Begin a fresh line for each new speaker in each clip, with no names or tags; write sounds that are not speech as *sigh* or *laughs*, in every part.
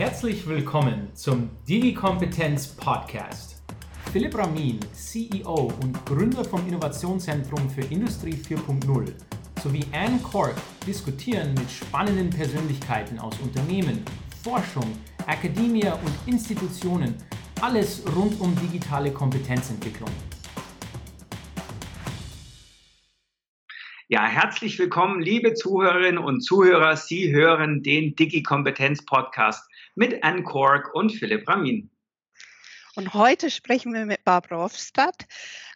Herzlich willkommen zum Digi-Kompetenz Podcast. Philipp Ramin, CEO und Gründer vom Innovationszentrum für Industrie 4.0 sowie Anne Cork diskutieren mit spannenden Persönlichkeiten aus Unternehmen, Forschung, Akademie und Institutionen alles rund um digitale Kompetenzentwicklung.
Ja, herzlich willkommen, liebe Zuhörerinnen und Zuhörer. Sie hören den Digi-Kompetenz-Podcast mit Anne Kork und Philipp Ramin.
Und heute sprechen wir mit Barbara Hofstadt,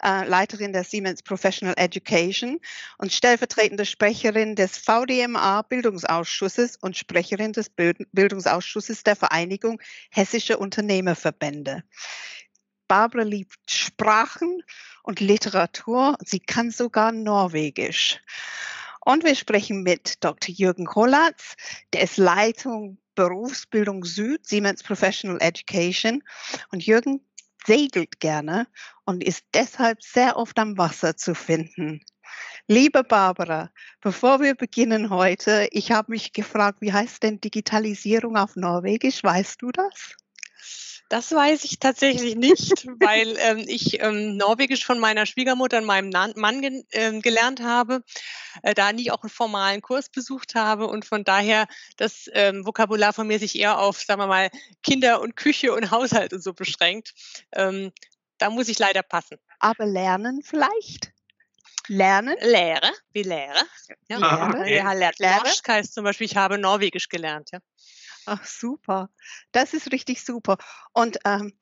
äh, Leiterin der Siemens Professional Education und stellvertretende Sprecherin des VDMA Bildungsausschusses und Sprecherin des Bild Bildungsausschusses der Vereinigung Hessische Unternehmerverbände. Barbara liebt Sprachen und Literatur. Sie kann sogar Norwegisch. Und wir sprechen mit Dr. Jürgen Hollatz, der ist Leitung Berufsbildung Süd, Siemens Professional Education. Und Jürgen segelt gerne und ist deshalb sehr oft am Wasser zu finden. Liebe Barbara, bevor wir beginnen heute, ich habe mich gefragt, wie heißt denn Digitalisierung auf Norwegisch? Weißt du das?
Das weiß ich tatsächlich nicht, weil ähm, ich ähm, Norwegisch von meiner Schwiegermutter und meinem Mann ge äh, gelernt habe, äh, da nie auch einen formalen Kurs besucht habe und von daher das ähm, Vokabular von mir sich eher auf, sagen wir mal, Kinder und Küche und Haushalt und so beschränkt. Ähm, da muss ich leider passen.
Aber lernen vielleicht? Lernen?
Lehre, wie Lehre. Ja, ah, okay. ja, lernt Lehre. zum Beispiel, ich habe Norwegisch gelernt, ja.
Ach, super. Das ist richtig super. Und ähm,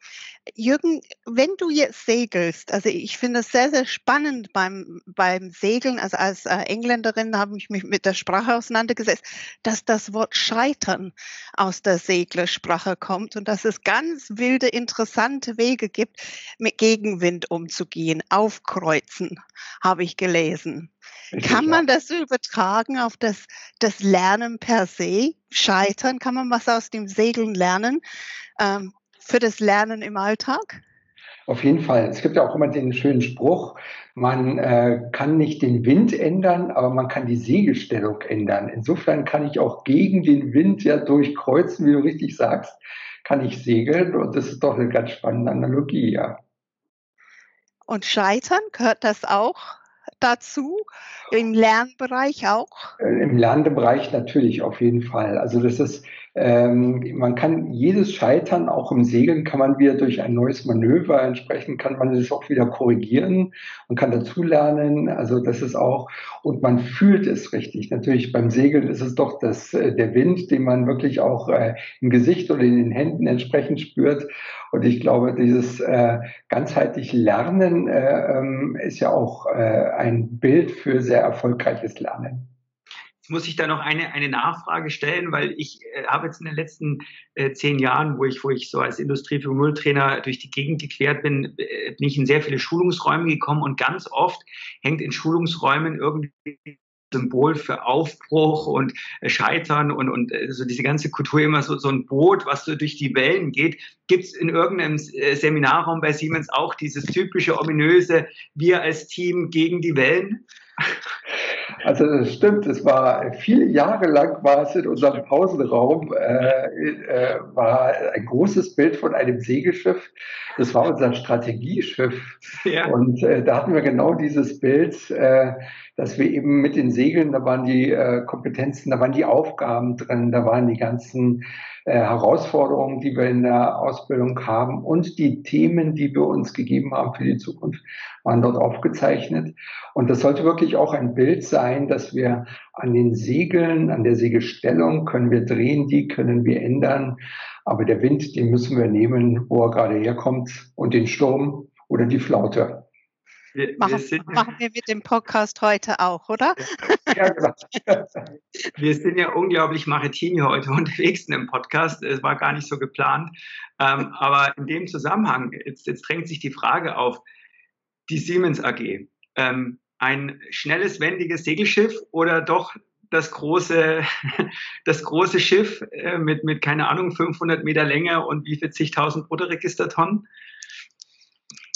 Jürgen, wenn du jetzt segelst, also ich finde es sehr, sehr spannend beim, beim Segeln, also als äh, Engländerin habe ich mich mit der Sprache auseinandergesetzt, dass das Wort Scheitern aus der Seglersprache kommt und dass es ganz wilde, interessante Wege gibt, mit Gegenwind umzugehen, aufkreuzen, habe ich gelesen. Kann man das übertragen auf das, das Lernen per se? Scheitern? Kann man was aus dem Segeln lernen ähm, für das Lernen im Alltag?
Auf jeden Fall. Es gibt ja auch immer den schönen Spruch, man äh, kann nicht den Wind ändern, aber man kann die Segelstellung ändern. Insofern kann ich auch gegen den Wind ja durchkreuzen, wie du richtig sagst, kann ich segeln und das ist doch eine ganz spannende Analogie, ja.
Und Scheitern, gehört das auch dazu? Im Lernbereich auch?
Äh, Im Lernbereich natürlich auf jeden Fall. Also das ist, ähm, man kann jedes Scheitern, auch im Segeln kann man wieder durch ein neues Manöver, entsprechend kann man das auch wieder korrigieren und kann dazulernen. Also das ist auch, und man fühlt es richtig. Natürlich beim Segeln ist es doch das, äh, der Wind, den man wirklich auch äh, im Gesicht oder in den Händen entsprechend spürt. Und ich glaube, dieses äh, ganzheitlich Lernen äh, ähm, ist ja auch äh, ein Bild für sehr erfolgreiches Lernen.
Muss ich da noch eine, eine Nachfrage stellen, weil ich äh, habe jetzt in den letzten äh, zehn Jahren, wo ich, wo ich so als Industrie 4.0 Trainer durch die Gegend geklärt bin, äh, bin ich in sehr viele Schulungsräume gekommen und ganz oft hängt in Schulungsräumen irgendwie Symbol für Aufbruch und äh, Scheitern und, und äh, so diese ganze Kultur immer so, so ein Boot, was so durch die Wellen geht. Gibt es in irgendeinem äh, Seminarraum bei Siemens auch dieses typische ominöse Wir als Team gegen die Wellen?
Also das stimmt, es war viele Jahre lang war es in unserem Pausenraum, äh, äh, war ein großes Bild von einem Segelschiff. Das war unser Strategieschiff. Ja. Und äh, da hatten wir genau dieses Bild, äh, dass wir eben mit den Segeln, da waren die äh, Kompetenzen, da waren die Aufgaben drin, da waren die ganzen äh, Herausforderungen, die wir in der Ausbildung haben und die Themen, die wir uns gegeben haben für die Zukunft, waren dort aufgezeichnet. Und das sollte wirklich auch ein Bild sein, dass wir an den Segeln, an der Segelstellung können wir drehen, die können wir ändern. Aber der Wind, den müssen wir nehmen, wo er gerade herkommt und den Sturm oder die Flaute.
Wir, machen, wir sind, machen, wir mit dem Podcast heute auch, oder? Ja, genau. *laughs*
wir sind ja unglaublich maritim heute unterwegs in dem Podcast. Es war gar nicht so geplant. Ähm, aber in dem Zusammenhang, jetzt, jetzt, drängt sich die Frage auf, die Siemens AG. Ähm, ein schnelles, wendiges Segelschiff oder doch das große, *laughs* das große Schiff äh, mit, mit, keine Ahnung, 500 Meter Länge und wie viel zigtausend Bruttoregistertonnen?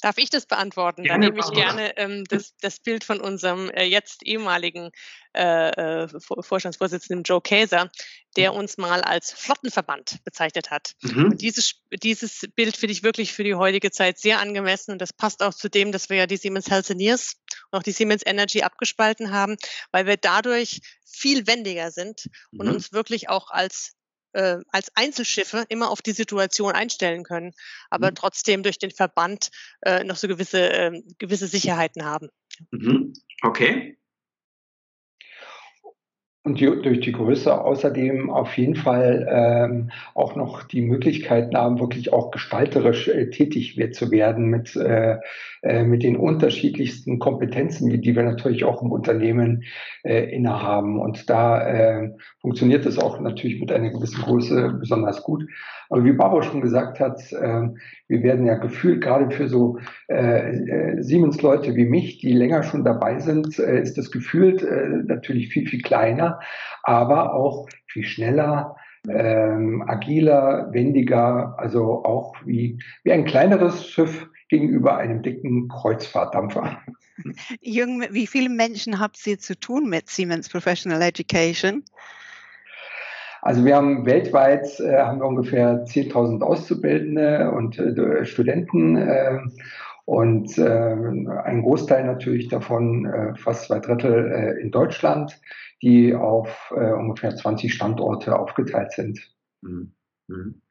Darf ich das beantworten? Gerne, Dann nehme ich gerne ähm, das, das, Bild von unserem äh, jetzt ehemaligen äh, äh Vorstandsvorsitzenden Joe Käser, der uns mal als Flottenverband bezeichnet hat. Mhm. Dieses, dieses Bild finde ich wirklich für die heutige Zeit sehr angemessen und das passt auch zu dem, dass wir ja die Siemens Healthineers und auch die Siemens Energy abgespalten haben, weil wir dadurch viel wendiger sind und mhm. uns wirklich auch als äh, als Einzelschiffe immer auf die Situation einstellen können, aber mhm. trotzdem durch den Verband äh, noch so gewisse, äh, gewisse Sicherheiten haben.
Mhm. Okay.
Und die, durch die Größe außerdem auf jeden Fall ähm, auch noch die Möglichkeiten haben, wirklich auch gestalterisch äh, tätig zu werden mit, äh, äh, mit den unterschiedlichsten Kompetenzen, die wir natürlich auch im Unternehmen äh, innehaben. Und da äh, funktioniert es auch natürlich mit einer gewissen Größe besonders gut. Aber wie Barbara schon gesagt hat, äh, wir werden ja gefühlt gerade für so äh, äh, Siemens-Leute wie mich, die länger schon dabei sind, äh, ist das gefühlt äh, natürlich viel, viel kleiner, aber auch viel schneller, ähm, agiler, wendiger, also auch wie, wie ein kleineres Schiff gegenüber einem dicken Kreuzfahrtdampfer.
Jürgen, wie viele Menschen habt ihr zu tun mit Siemens Professional Education?
Also wir haben weltweit äh, haben wir ungefähr 10.000 Auszubildende und äh, Studenten äh, und äh, ein Großteil natürlich davon, äh, fast zwei Drittel äh, in Deutschland, die auf ungefähr 20 Standorte aufgeteilt sind. Mhm.
Mhm.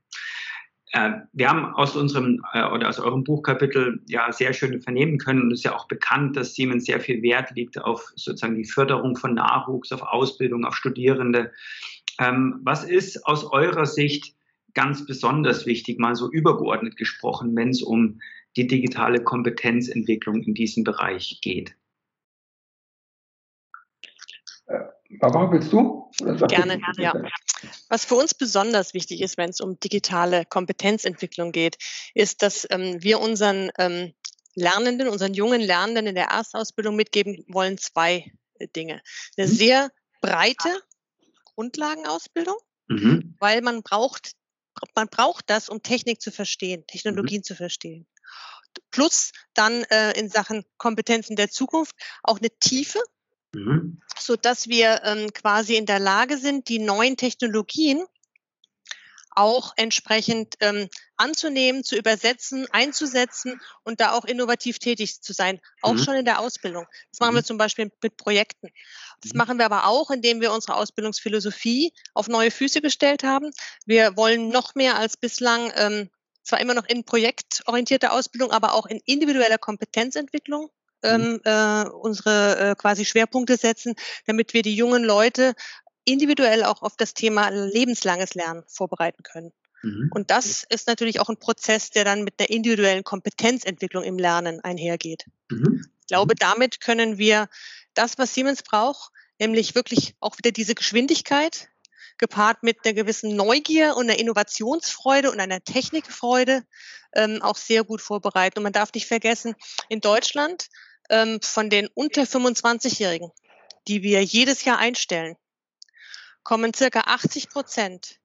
Wir haben aus unserem oder aus eurem Buchkapitel ja sehr schön vernehmen können und es ist ja auch bekannt, dass Siemens sehr viel Wert liegt auf sozusagen die Förderung von Nachwuchs, auf Ausbildung, auf Studierende. Ähm, was ist aus eurer Sicht ganz besonders wichtig, mal so übergeordnet gesprochen, wenn es um die digitale Kompetenzentwicklung in diesem Bereich geht?
Äh, Barbara, willst du?
Gerne, ja. Was für uns besonders wichtig ist, wenn es um digitale Kompetenzentwicklung geht, ist, dass ähm, wir unseren ähm, Lernenden, unseren jungen Lernenden in der Erstausbildung mitgeben wollen zwei äh, Dinge. Eine mhm. sehr breite Grundlagenausbildung, mhm. weil man braucht, man braucht das, um Technik zu verstehen, Technologien mhm. zu verstehen. Plus dann äh, in Sachen Kompetenzen der Zukunft auch eine Tiefe, mhm. so dass wir ähm, quasi in der Lage sind, die neuen Technologien auch entsprechend ähm, anzunehmen, zu übersetzen, einzusetzen und da auch innovativ tätig zu sein, auch mhm. schon in der Ausbildung. Das machen wir mhm. zum Beispiel mit Projekten. Das mhm. machen wir aber auch, indem wir unsere Ausbildungsphilosophie auf neue Füße gestellt haben. Wir wollen noch mehr als bislang ähm, zwar immer noch in projektorientierter Ausbildung, aber auch in individueller Kompetenzentwicklung mhm. ähm, äh, unsere äh, quasi Schwerpunkte setzen, damit wir die jungen Leute individuell auch auf das Thema lebenslanges Lernen vorbereiten können. Mhm. Und das ist natürlich auch ein Prozess, der dann mit der individuellen Kompetenzentwicklung im Lernen einhergeht. Mhm. Ich glaube, damit können wir das, was Siemens braucht, nämlich wirklich auch wieder diese Geschwindigkeit, gepaart mit einer gewissen Neugier und einer Innovationsfreude und einer Technikfreude ähm, auch sehr gut vorbereiten. Und man darf nicht vergessen, in Deutschland ähm, von den unter 25-Jährigen, die wir jedes Jahr einstellen, kommen circa 80 Prozent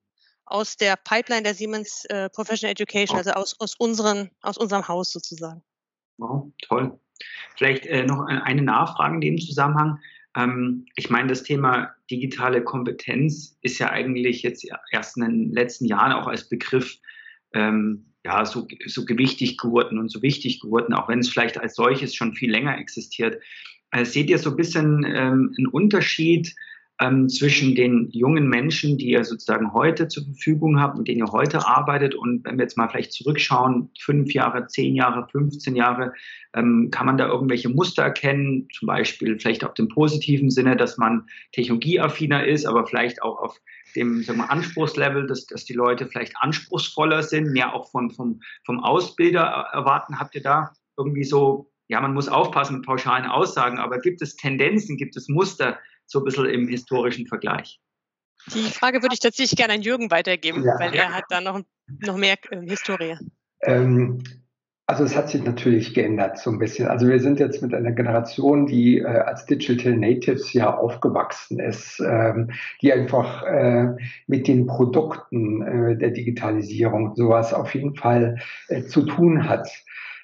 aus der Pipeline der Siemens äh, Professional Education, also aus, aus, unseren, aus unserem Haus sozusagen.
Wow, toll. Vielleicht äh, noch eine Nachfrage in dem Zusammenhang. Ähm, ich meine, das Thema digitale Kompetenz ist ja eigentlich jetzt erst in den letzten Jahren auch als Begriff ähm, ja, so, so gewichtig geworden und so wichtig geworden, auch wenn es vielleicht als solches schon viel länger existiert. Äh, seht ihr so ein bisschen ähm, einen Unterschied ähm, zwischen den jungen Menschen, die ihr sozusagen heute zur Verfügung habt, mit denen ihr heute arbeitet und wenn wir jetzt mal vielleicht zurückschauen, fünf Jahre, zehn Jahre, 15 Jahre, ähm, kann man da irgendwelche Muster erkennen, zum Beispiel vielleicht auf dem positiven Sinne, dass man technologieaffiner ist, aber vielleicht auch auf dem sagen wir, Anspruchslevel, dass, dass die Leute vielleicht anspruchsvoller sind, mehr auch von, vom, vom Ausbilder erwarten. Habt ihr da irgendwie so, ja, man muss aufpassen mit pauschalen Aussagen, aber gibt es Tendenzen, gibt es Muster, so ein bisschen im historischen Vergleich.
Die Frage würde ich tatsächlich gerne an Jürgen weitergeben, ja. weil er hat da noch, noch mehr äh, Historie.
Ähm, also es hat sich natürlich geändert so ein bisschen. Also wir sind jetzt mit einer Generation, die äh, als Digital Natives ja aufgewachsen ist, ähm, die einfach äh, mit den Produkten äh, der Digitalisierung sowas auf jeden Fall äh, zu tun hat.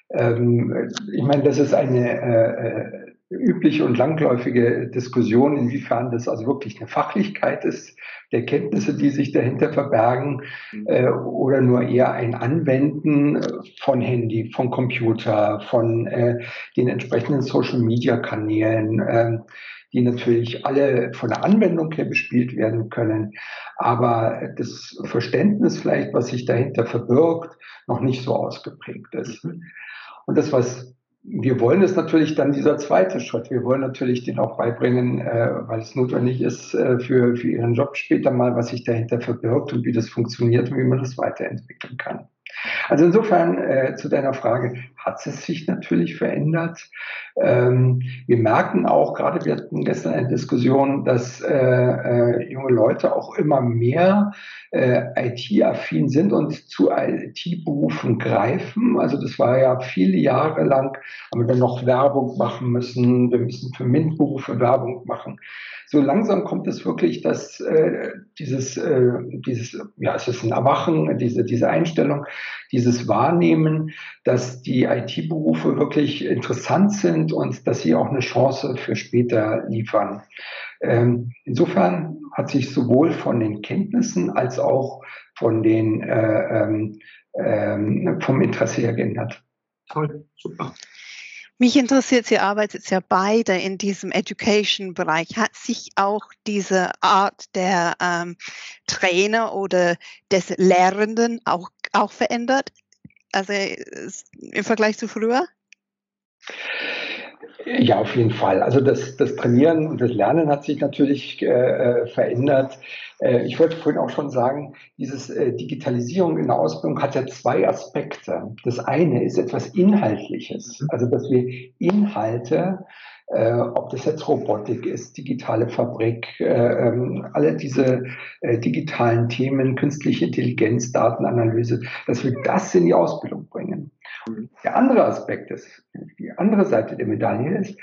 Ähm, ich meine, das ist eine äh, äh, übliche und langläufige Diskussion, inwiefern das also wirklich eine Fachlichkeit ist, der Kenntnisse, die sich dahinter verbergen, mhm. äh, oder nur eher ein Anwenden von Handy, von Computer, von äh, den entsprechenden Social-Media-Kanälen, äh, die natürlich alle von der Anwendung her bespielt werden können, aber das Verständnis vielleicht, was sich dahinter verbirgt, noch nicht so ausgeprägt ist. Mhm. Und das, was wir wollen ist natürlich dann dieser zweite Schritt. Wir wollen natürlich den auch beibringen, äh, weil es notwendig ist äh, für, für Ihren Job später mal, was sich dahinter verbirgt und wie das funktioniert und wie man das weiterentwickeln kann. Also insofern äh, zu deiner Frage, hat es sich natürlich verändert. Ähm, wir merken auch, gerade wir hatten gestern eine Diskussion, dass äh, äh, junge Leute auch immer mehr äh, IT-affin sind und zu IT-Berufen greifen. Also das war ja viele Jahre lang, haben wir dann noch Werbung machen müssen, wir müssen für MINT-Berufe Werbung machen so langsam kommt es wirklich, dass äh, dieses, äh, dieses, ja, es ist ein Erwachen, diese, diese Einstellung, dieses Wahrnehmen, dass die IT-Berufe wirklich interessant sind und dass sie auch eine Chance für später liefern. Ähm, insofern hat sich sowohl von den Kenntnissen als auch von den, äh, ähm, ähm, vom Interesse her geändert.
Toll, super. Mich interessiert, Sie arbeitet ja beide in diesem Education-Bereich. Hat sich auch diese Art der ähm, Trainer oder des Lehrenden auch, auch verändert? Also im Vergleich zu früher?
Ja, auf jeden Fall. Also das, das Trainieren und das Lernen hat sich natürlich äh, äh verändert. Äh, ich wollte vorhin auch schon sagen, dieses äh, Digitalisierung in der Ausbildung hat ja zwei Aspekte. Das eine ist etwas Inhaltliches, mhm. also dass wir Inhalte äh, ob das jetzt Robotik ist, digitale Fabrik, äh, ähm, alle diese äh, digitalen Themen, künstliche Intelligenz, Datenanalyse, dass wir das in die Ausbildung bringen. Mhm. Der andere Aspekt ist, die andere Seite der Medaille ist,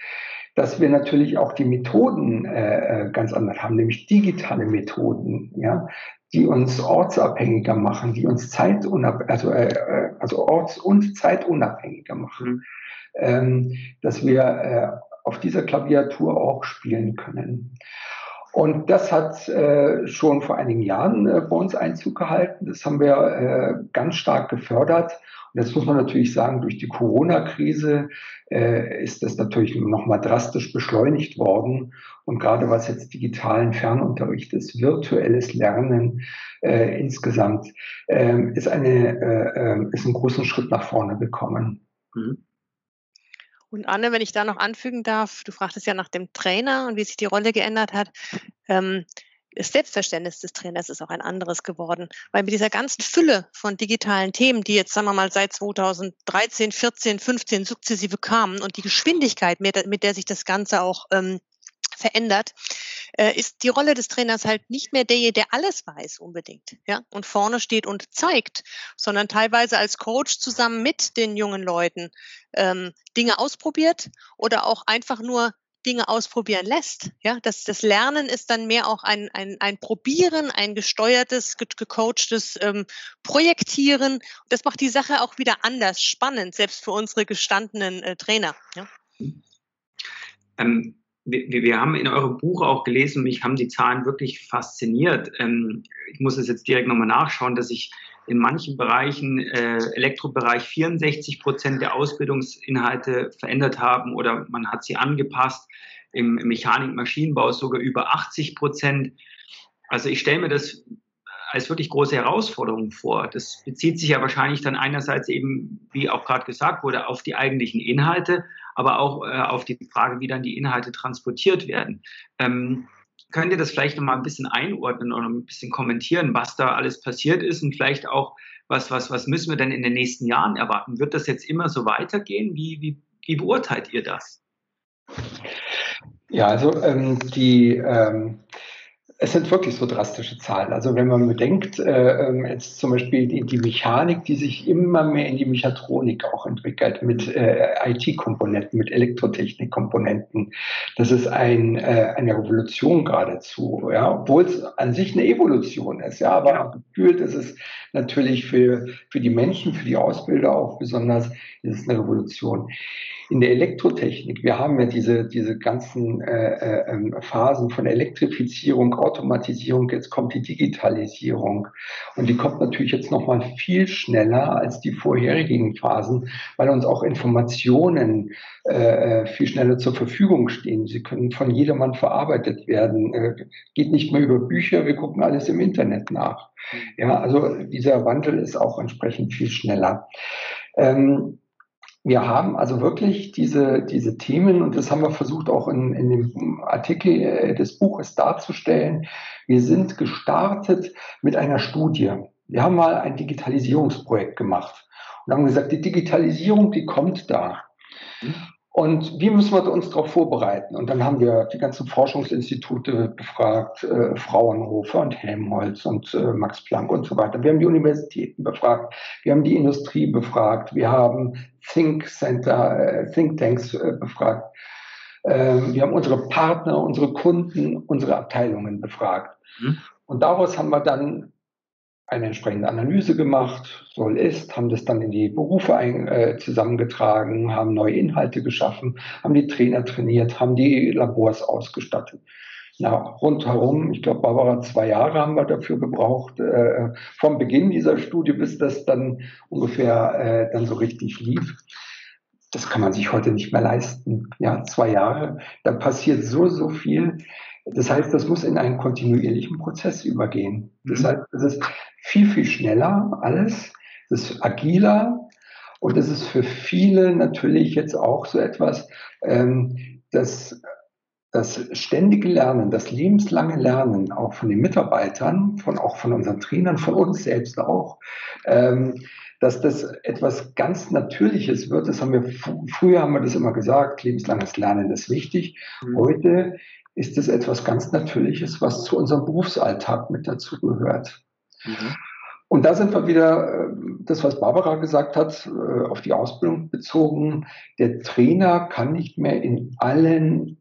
dass wir natürlich auch die Methoden äh, äh, ganz anders haben, nämlich digitale Methoden, ja, die uns ortsabhängiger machen, die uns zeitunabhängiger, also, äh, äh, also orts- und zeitunabhängiger machen. Mhm. Ähm, dass wir äh, auf dieser Klaviatur auch spielen können. Und das hat äh, schon vor einigen Jahren äh, bei uns Einzug gehalten. Das haben wir äh, ganz stark gefördert. Und jetzt muss man natürlich sagen, durch die Corona-Krise äh, ist das natürlich nochmal drastisch beschleunigt worden. Und gerade was jetzt digitalen Fernunterricht ist, virtuelles Lernen äh, insgesamt, äh, ist, eine, äh, äh, ist einen großen Schritt nach vorne gekommen. Mhm.
Und Anne, wenn ich da noch anfügen darf, du fragtest ja nach dem Trainer und wie sich die Rolle geändert hat. Ähm, das Selbstverständnis des Trainers ist auch ein anderes geworden, weil mit dieser ganzen Fülle von digitalen Themen, die jetzt, sagen wir mal, seit 2013, 14, 15 sukzessive kamen und die Geschwindigkeit, mit, der sich das Ganze auch ähm, verändert, äh, ist die Rolle des Trainers halt nicht mehr derjenige, der alles weiß unbedingt, ja, und vorne steht und zeigt, sondern teilweise als Coach zusammen mit den jungen Leuten ähm, Dinge ausprobiert oder auch einfach nur Dinge ausprobieren lässt. Ja, das, das Lernen ist dann mehr auch ein, ein, ein Probieren, ein gesteuertes, ge gecoachtes ähm, Projektieren. Das macht die Sache auch wieder anders spannend, selbst für unsere gestandenen äh, Trainer. Ja.
Ähm, wir, wir haben in eurem Buch auch gelesen, mich haben die Zahlen wirklich fasziniert. Ähm, ich muss es jetzt direkt nochmal nachschauen, dass ich in manchen Bereichen, äh, Elektrobereich, 64 Prozent der Ausbildungsinhalte verändert haben oder man hat sie angepasst. Im Mechanik-Maschinenbau sogar über 80 Prozent. Also ich stelle mir das als wirklich große Herausforderung vor. Das bezieht sich ja wahrscheinlich dann einerseits eben, wie auch gerade gesagt wurde, auf die eigentlichen Inhalte, aber auch äh, auf die Frage, wie dann die Inhalte transportiert werden. Ähm, könnt ihr das vielleicht noch mal ein bisschen einordnen oder ein bisschen kommentieren, was da alles passiert ist und vielleicht auch, was, was, was müssen wir denn in den nächsten Jahren erwarten? Wird das jetzt immer so weitergehen? Wie, wie, wie beurteilt ihr das?
Ja, also ähm, die ähm, es sind wirklich so drastische Zahlen. Also wenn man bedenkt, äh, ähm, jetzt zum Beispiel die, die, Mechanik, die sich immer mehr in die Mechatronik auch entwickelt, mit äh, IT-Komponenten, mit Elektrotechnik-Komponenten, das ist ein, äh, eine Revolution geradezu, ja, obwohl es an sich eine Evolution ist, ja, aber gefühlt ist es natürlich für, für die Menschen, für die Ausbilder auch besonders, ist es eine Revolution in der Elektrotechnik, wir haben ja diese, diese ganzen äh, äh, ähm, Phasen von Elektrifizierung, Automatisierung, jetzt kommt die Digitalisierung. Und die kommt natürlich jetzt nochmal viel schneller als die vorherigen Phasen, weil uns auch Informationen äh, äh, viel schneller zur Verfügung stehen. Sie können von jedermann verarbeitet werden. Äh, geht nicht mehr über Bücher, wir gucken alles im Internet nach. Ja, also dieser Wandel ist auch entsprechend viel schneller. Ähm, wir haben also wirklich diese, diese Themen, und das haben wir versucht auch in, in dem Artikel äh, des Buches darzustellen. Wir sind gestartet mit einer Studie. Wir haben mal ein Digitalisierungsprojekt gemacht und haben gesagt, die Digitalisierung, die kommt da. Und wie müssen wir uns darauf vorbereiten? Und dann haben wir die ganzen Forschungsinstitute befragt, äh, Fraunhofer und Helmholtz und äh, Max Planck und so weiter. Wir haben die Universitäten befragt, wir haben die Industrie befragt, wir haben Think Center, äh, Think Tanks äh, befragt. Ähm, wir haben unsere Partner, unsere Kunden, unsere Abteilungen befragt. Mhm. Und daraus haben wir dann eine entsprechende Analyse gemacht, soll ist, haben das dann in die Berufe ein, äh, zusammengetragen, haben neue Inhalte geschaffen, haben die Trainer trainiert, haben die Labors ausgestattet. Ja, rundherum, ich glaube, Barbara, zwei Jahre haben wir dafür gebraucht, äh, vom Beginn dieser Studie, bis das dann ungefähr äh, dann so richtig lief. Das kann man sich heute nicht mehr leisten. Ja, zwei Jahre, da passiert so, so viel. Das heißt, das muss in einen kontinuierlichen Prozess übergehen. Das mhm. heißt, es ist viel, viel schneller alles, es ist agiler und es ist für viele natürlich jetzt auch so etwas, ähm, dass das ständige Lernen, das lebenslange Lernen auch von den Mitarbeitern, von auch von unseren Trainern, von uns selbst auch, ähm, dass das etwas ganz Natürliches wird. Das haben wir früher haben wir das immer gesagt, lebenslanges Lernen ist wichtig. Mhm. Heute ist es etwas ganz Natürliches, was zu unserem Berufsalltag mit dazu gehört. Mhm. Und da sind wir wieder, äh, das, was Barbara gesagt hat, äh, auf die Ausbildung bezogen. Der Trainer kann nicht mehr in allen,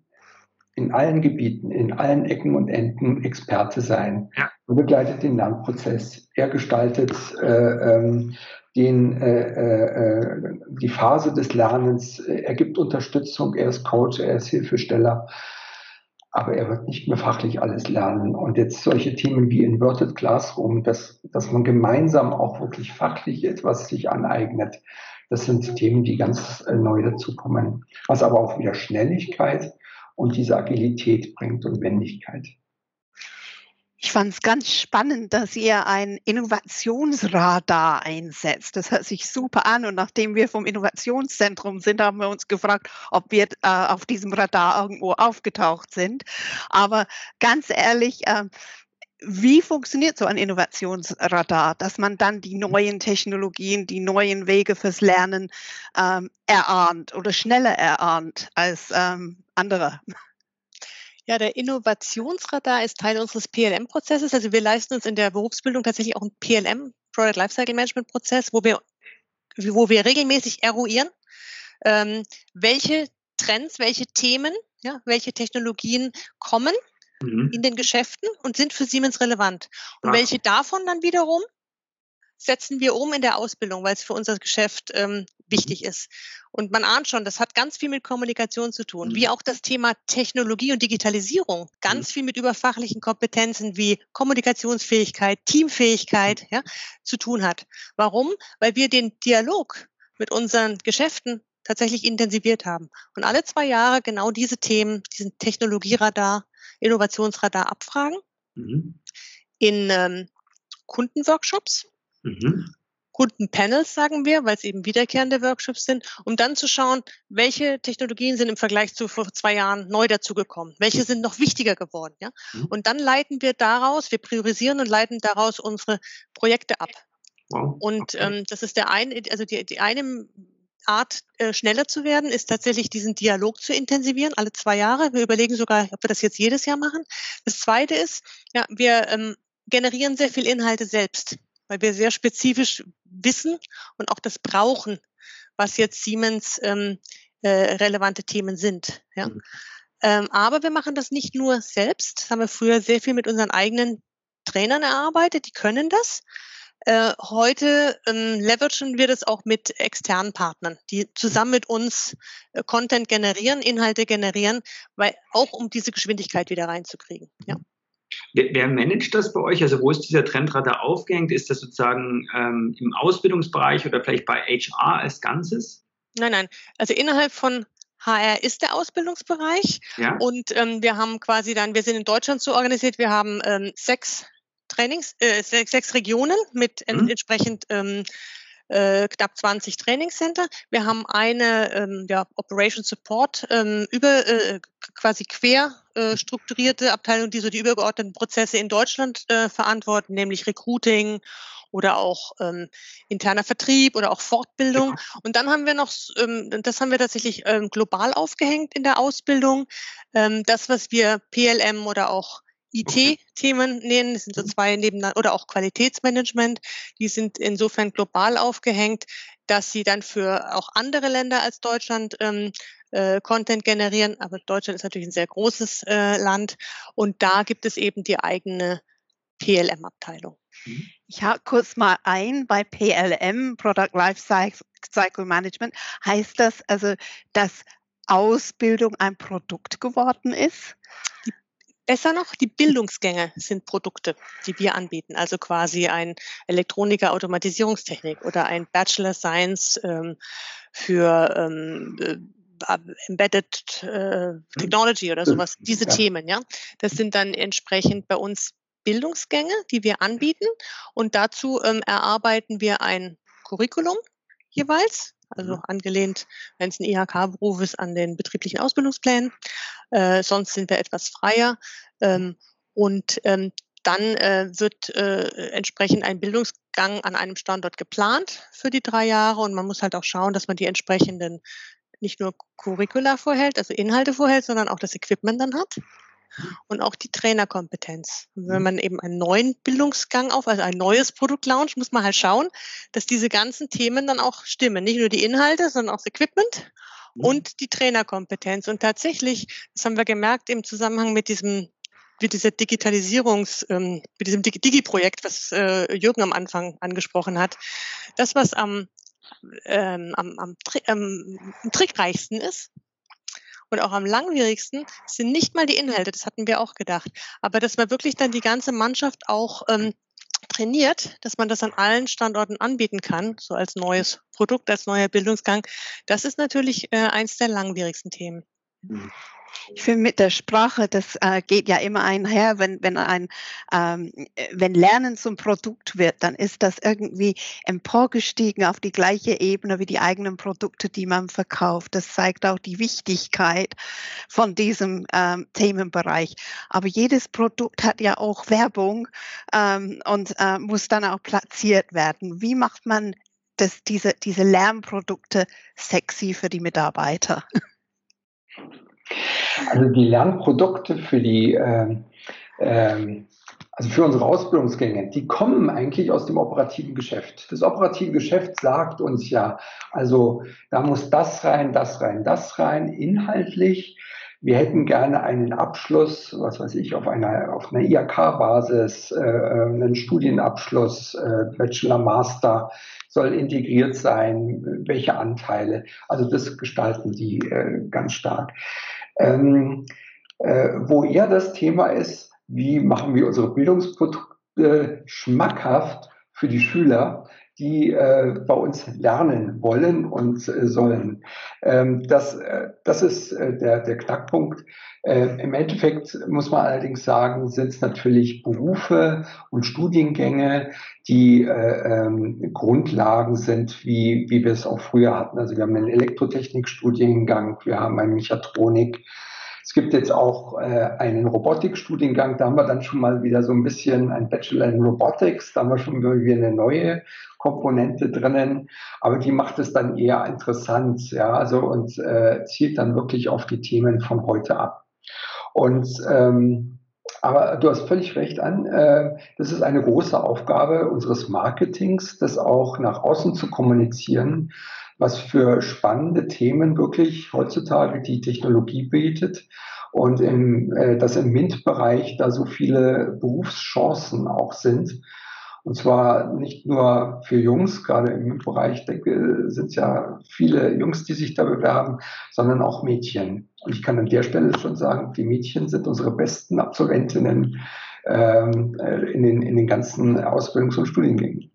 in allen Gebieten, in allen Ecken und Enden Experte sein. Ja. Er begleitet den Lernprozess. Er gestaltet äh, ähm, den, äh, äh, die Phase des Lernens. Er gibt Unterstützung. Er ist Coach. Er ist Hilfesteller aber er wird nicht mehr fachlich alles lernen. Und jetzt solche Themen wie Inverted Classroom, dass, dass man gemeinsam auch wirklich fachlich etwas sich aneignet, das sind Themen, die ganz äh, neu dazukommen, was aber auch wieder Schnelligkeit und diese Agilität bringt und Wendigkeit.
Ich fand es ganz spannend, dass ihr ein Innovationsradar einsetzt. Das hört sich super an. Und nachdem wir vom Innovationszentrum sind, haben wir uns gefragt, ob wir äh, auf diesem Radar irgendwo aufgetaucht sind. Aber ganz ehrlich, äh, wie funktioniert so ein Innovationsradar, dass man dann die neuen Technologien, die neuen Wege fürs Lernen ähm, erahnt oder schneller erahnt als ähm, andere?
Ja, der Innovationsradar ist Teil unseres PLM-Prozesses. Also wir leisten uns in der Berufsbildung tatsächlich auch einen PLM, Product Lifecycle Management Prozess, wo wir, wo wir regelmäßig eruieren, ähm, welche Trends, welche Themen, ja, welche Technologien kommen mhm. in den Geschäften und sind für Siemens relevant. Und ja. welche davon dann wiederum setzen wir um in der Ausbildung, weil es für unser Geschäft ähm, wichtig ist. Und man ahnt schon, das hat ganz viel mit Kommunikation zu tun, wie mhm. auch das Thema Technologie und Digitalisierung, ganz mhm. viel mit überfachlichen Kompetenzen wie Kommunikationsfähigkeit, Teamfähigkeit ja, zu tun hat. Warum? Weil wir den Dialog mit unseren Geschäften tatsächlich intensiviert haben und alle zwei Jahre genau diese Themen, diesen Technologieradar, Innovationsradar abfragen mhm. in ähm, Kundenworkshops. Mhm. Kundenpanels, sagen wir, weil es eben wiederkehrende Workshops sind, um dann zu schauen, welche Technologien sind im Vergleich zu vor zwei Jahren neu dazugekommen, welche sind noch wichtiger geworden. Ja? Mhm. Und dann leiten wir daraus, wir priorisieren und leiten daraus unsere Projekte ab. Wow. Und ähm, das ist der eine, also die, die eine Art, äh, schneller zu werden, ist tatsächlich diesen Dialog zu intensivieren, alle zwei Jahre. Wir überlegen sogar, ob wir das jetzt jedes Jahr machen. Das Zweite ist, ja, wir ähm, generieren sehr viel Inhalte selbst, weil wir sehr spezifisch wissen und auch das brauchen, was jetzt Siemens ähm, äh, relevante Themen sind. Ja. Mhm. Ähm, aber wir machen das nicht nur selbst. Das haben wir früher sehr viel mit unseren eigenen Trainern erarbeitet. Die können das. Äh, heute ähm, leveragen wir das auch mit externen Partnern, die zusammen mit uns äh, Content generieren, Inhalte generieren, weil auch um diese Geschwindigkeit wieder reinzukriegen. Ja.
Wer, wer managt das bei euch? Also wo ist dieser Trendradar aufgehängt? Ist das sozusagen ähm, im Ausbildungsbereich oder vielleicht bei HR als Ganzes?
Nein, nein. Also innerhalb von HR ist der Ausbildungsbereich ja. und ähm, wir haben quasi dann, wir sind in Deutschland so organisiert, wir haben ähm, sechs Trainings, äh, sechs, sechs Regionen mit mhm. entsprechend ähm, äh, knapp 20 Trainingscenter. Wir haben eine ähm, ja, Operation Support ähm, über äh, quasi quer äh, strukturierte Abteilung, die so die übergeordneten Prozesse in Deutschland äh, verantworten, nämlich Recruiting oder auch ähm, interner Vertrieb oder auch Fortbildung. Ja. Und dann haben wir noch, ähm, das haben wir tatsächlich ähm, global aufgehängt in der Ausbildung, ähm, das, was wir PLM oder auch IT-Themen nennen. Das sind so mhm. zwei nebeneinander oder auch Qualitätsmanagement. Die sind insofern global aufgehängt, dass sie dann für auch andere Länder als Deutschland ähm, äh, Content generieren. Aber Deutschland ist natürlich ein sehr großes äh, Land und da gibt es eben die eigene PLM-Abteilung.
Mhm. Ich hake kurz mal ein bei PLM, Product Lifecycle Management. Heißt das also, dass Ausbildung ein Produkt geworden ist?
Die Besser noch, die Bildungsgänge sind Produkte, die wir anbieten. Also quasi ein Elektroniker Automatisierungstechnik oder ein Bachelor Science ähm, für ähm, äh, Embedded äh. Technology oder sowas. Diese ja. Themen, ja. Das sind dann entsprechend bei uns Bildungsgänge, die wir anbieten. Und dazu ähm, erarbeiten wir ein Curriculum jeweils also mhm. angelehnt, wenn es ein IHK-Beruf ist, an den betrieblichen Ausbildungsplänen. Äh, sonst sind wir etwas freier. Ähm, und ähm, dann äh, wird äh, entsprechend ein Bildungsgang an einem Standort geplant für die drei Jahre und man muss halt auch schauen, dass man die entsprechenden nicht nur Curricula vorhält, also Inhalte vorhält, sondern auch das Equipment dann hat und auch die Trainerkompetenz. wenn mhm. man eben einen neuen Bildungsgang auf, also ein neues Produkt launcht, muss man halt schauen, dass diese ganzen Themen dann auch stimmen. Nicht nur die Inhalte, sondern auch das Equipment mhm. und die Trainerkompetenz. Und tatsächlich, das haben wir gemerkt im Zusammenhang mit diesem mit dieser Digitalisierungs, ähm, mit diesem Digi-Projekt, was äh, Jürgen am Anfang angesprochen hat, das, was am, ähm, am, am, am trickreichsten ist, und auch am langwierigsten sind nicht mal die Inhalte, das hatten wir auch gedacht, aber dass man wirklich dann die ganze Mannschaft auch ähm, trainiert, dass man das an allen Standorten anbieten kann, so als neues Produkt, als neuer Bildungsgang, das ist natürlich äh, eins der langwierigsten Themen.
Mhm. Ich finde mit der Sprache, das äh, geht ja immer einher, wenn, wenn ein, ähm, wenn Lernen zum Produkt wird, dann ist das irgendwie emporgestiegen auf die gleiche Ebene wie die eigenen Produkte, die man verkauft. Das zeigt auch die Wichtigkeit von diesem ähm, Themenbereich. Aber jedes Produkt hat ja auch Werbung ähm, und äh, muss dann auch platziert werden. Wie macht man das, diese, diese Lernprodukte sexy für die Mitarbeiter?
Also die Lernprodukte für die, äh, äh, also für unsere Ausbildungsgänge, die kommen eigentlich aus dem operativen Geschäft. Das operative Geschäft sagt uns ja, also da muss das rein, das rein, das rein, inhaltlich. Wir hätten gerne einen Abschluss, was weiß ich, auf einer, auf einer IHK-Basis, äh, einen Studienabschluss, äh, Bachelor, Master soll integriert sein, welche Anteile. Also das gestalten die äh, ganz stark. Ähm, äh, wo eher das Thema ist, wie machen wir unsere Bildungsprodukte schmackhaft für die Schüler, die äh, bei uns lernen wollen und äh, sollen. Ähm, das, äh, das ist äh, der, der Knackpunkt. Äh, Im Endeffekt muss man allerdings sagen, sind es natürlich Berufe und Studiengänge, die äh, ähm, Grundlagen sind, wie, wie wir es auch früher hatten. Also wir haben einen Elektrotechnikstudiengang, wir haben einen Mechatronik, Es gibt jetzt auch äh, einen Robotikstudiengang, da haben wir dann schon mal wieder so ein bisschen ein Bachelor in Robotics, da haben wir schon wieder eine neue Komponente drinnen, aber die macht es dann eher interessant, ja, also und äh, zielt dann wirklich auf die Themen von heute ab. Und ähm, aber du hast völlig recht an. Äh, das ist eine große Aufgabe unseres Marketings, das auch nach außen zu kommunizieren, was für spannende Themen wirklich heutzutage die Technologie bietet und im, äh, dass im MINT-Bereich da so viele Berufschancen auch sind. Und zwar nicht nur für Jungs, gerade im Bereich, denke, sind ja viele Jungs, die sich da bewerben, sondern auch Mädchen. Und ich kann an der Stelle schon sagen, die Mädchen sind unsere besten Absolventinnen ähm, äh, in, den, in den ganzen Ausbildungs- und Studiengängen.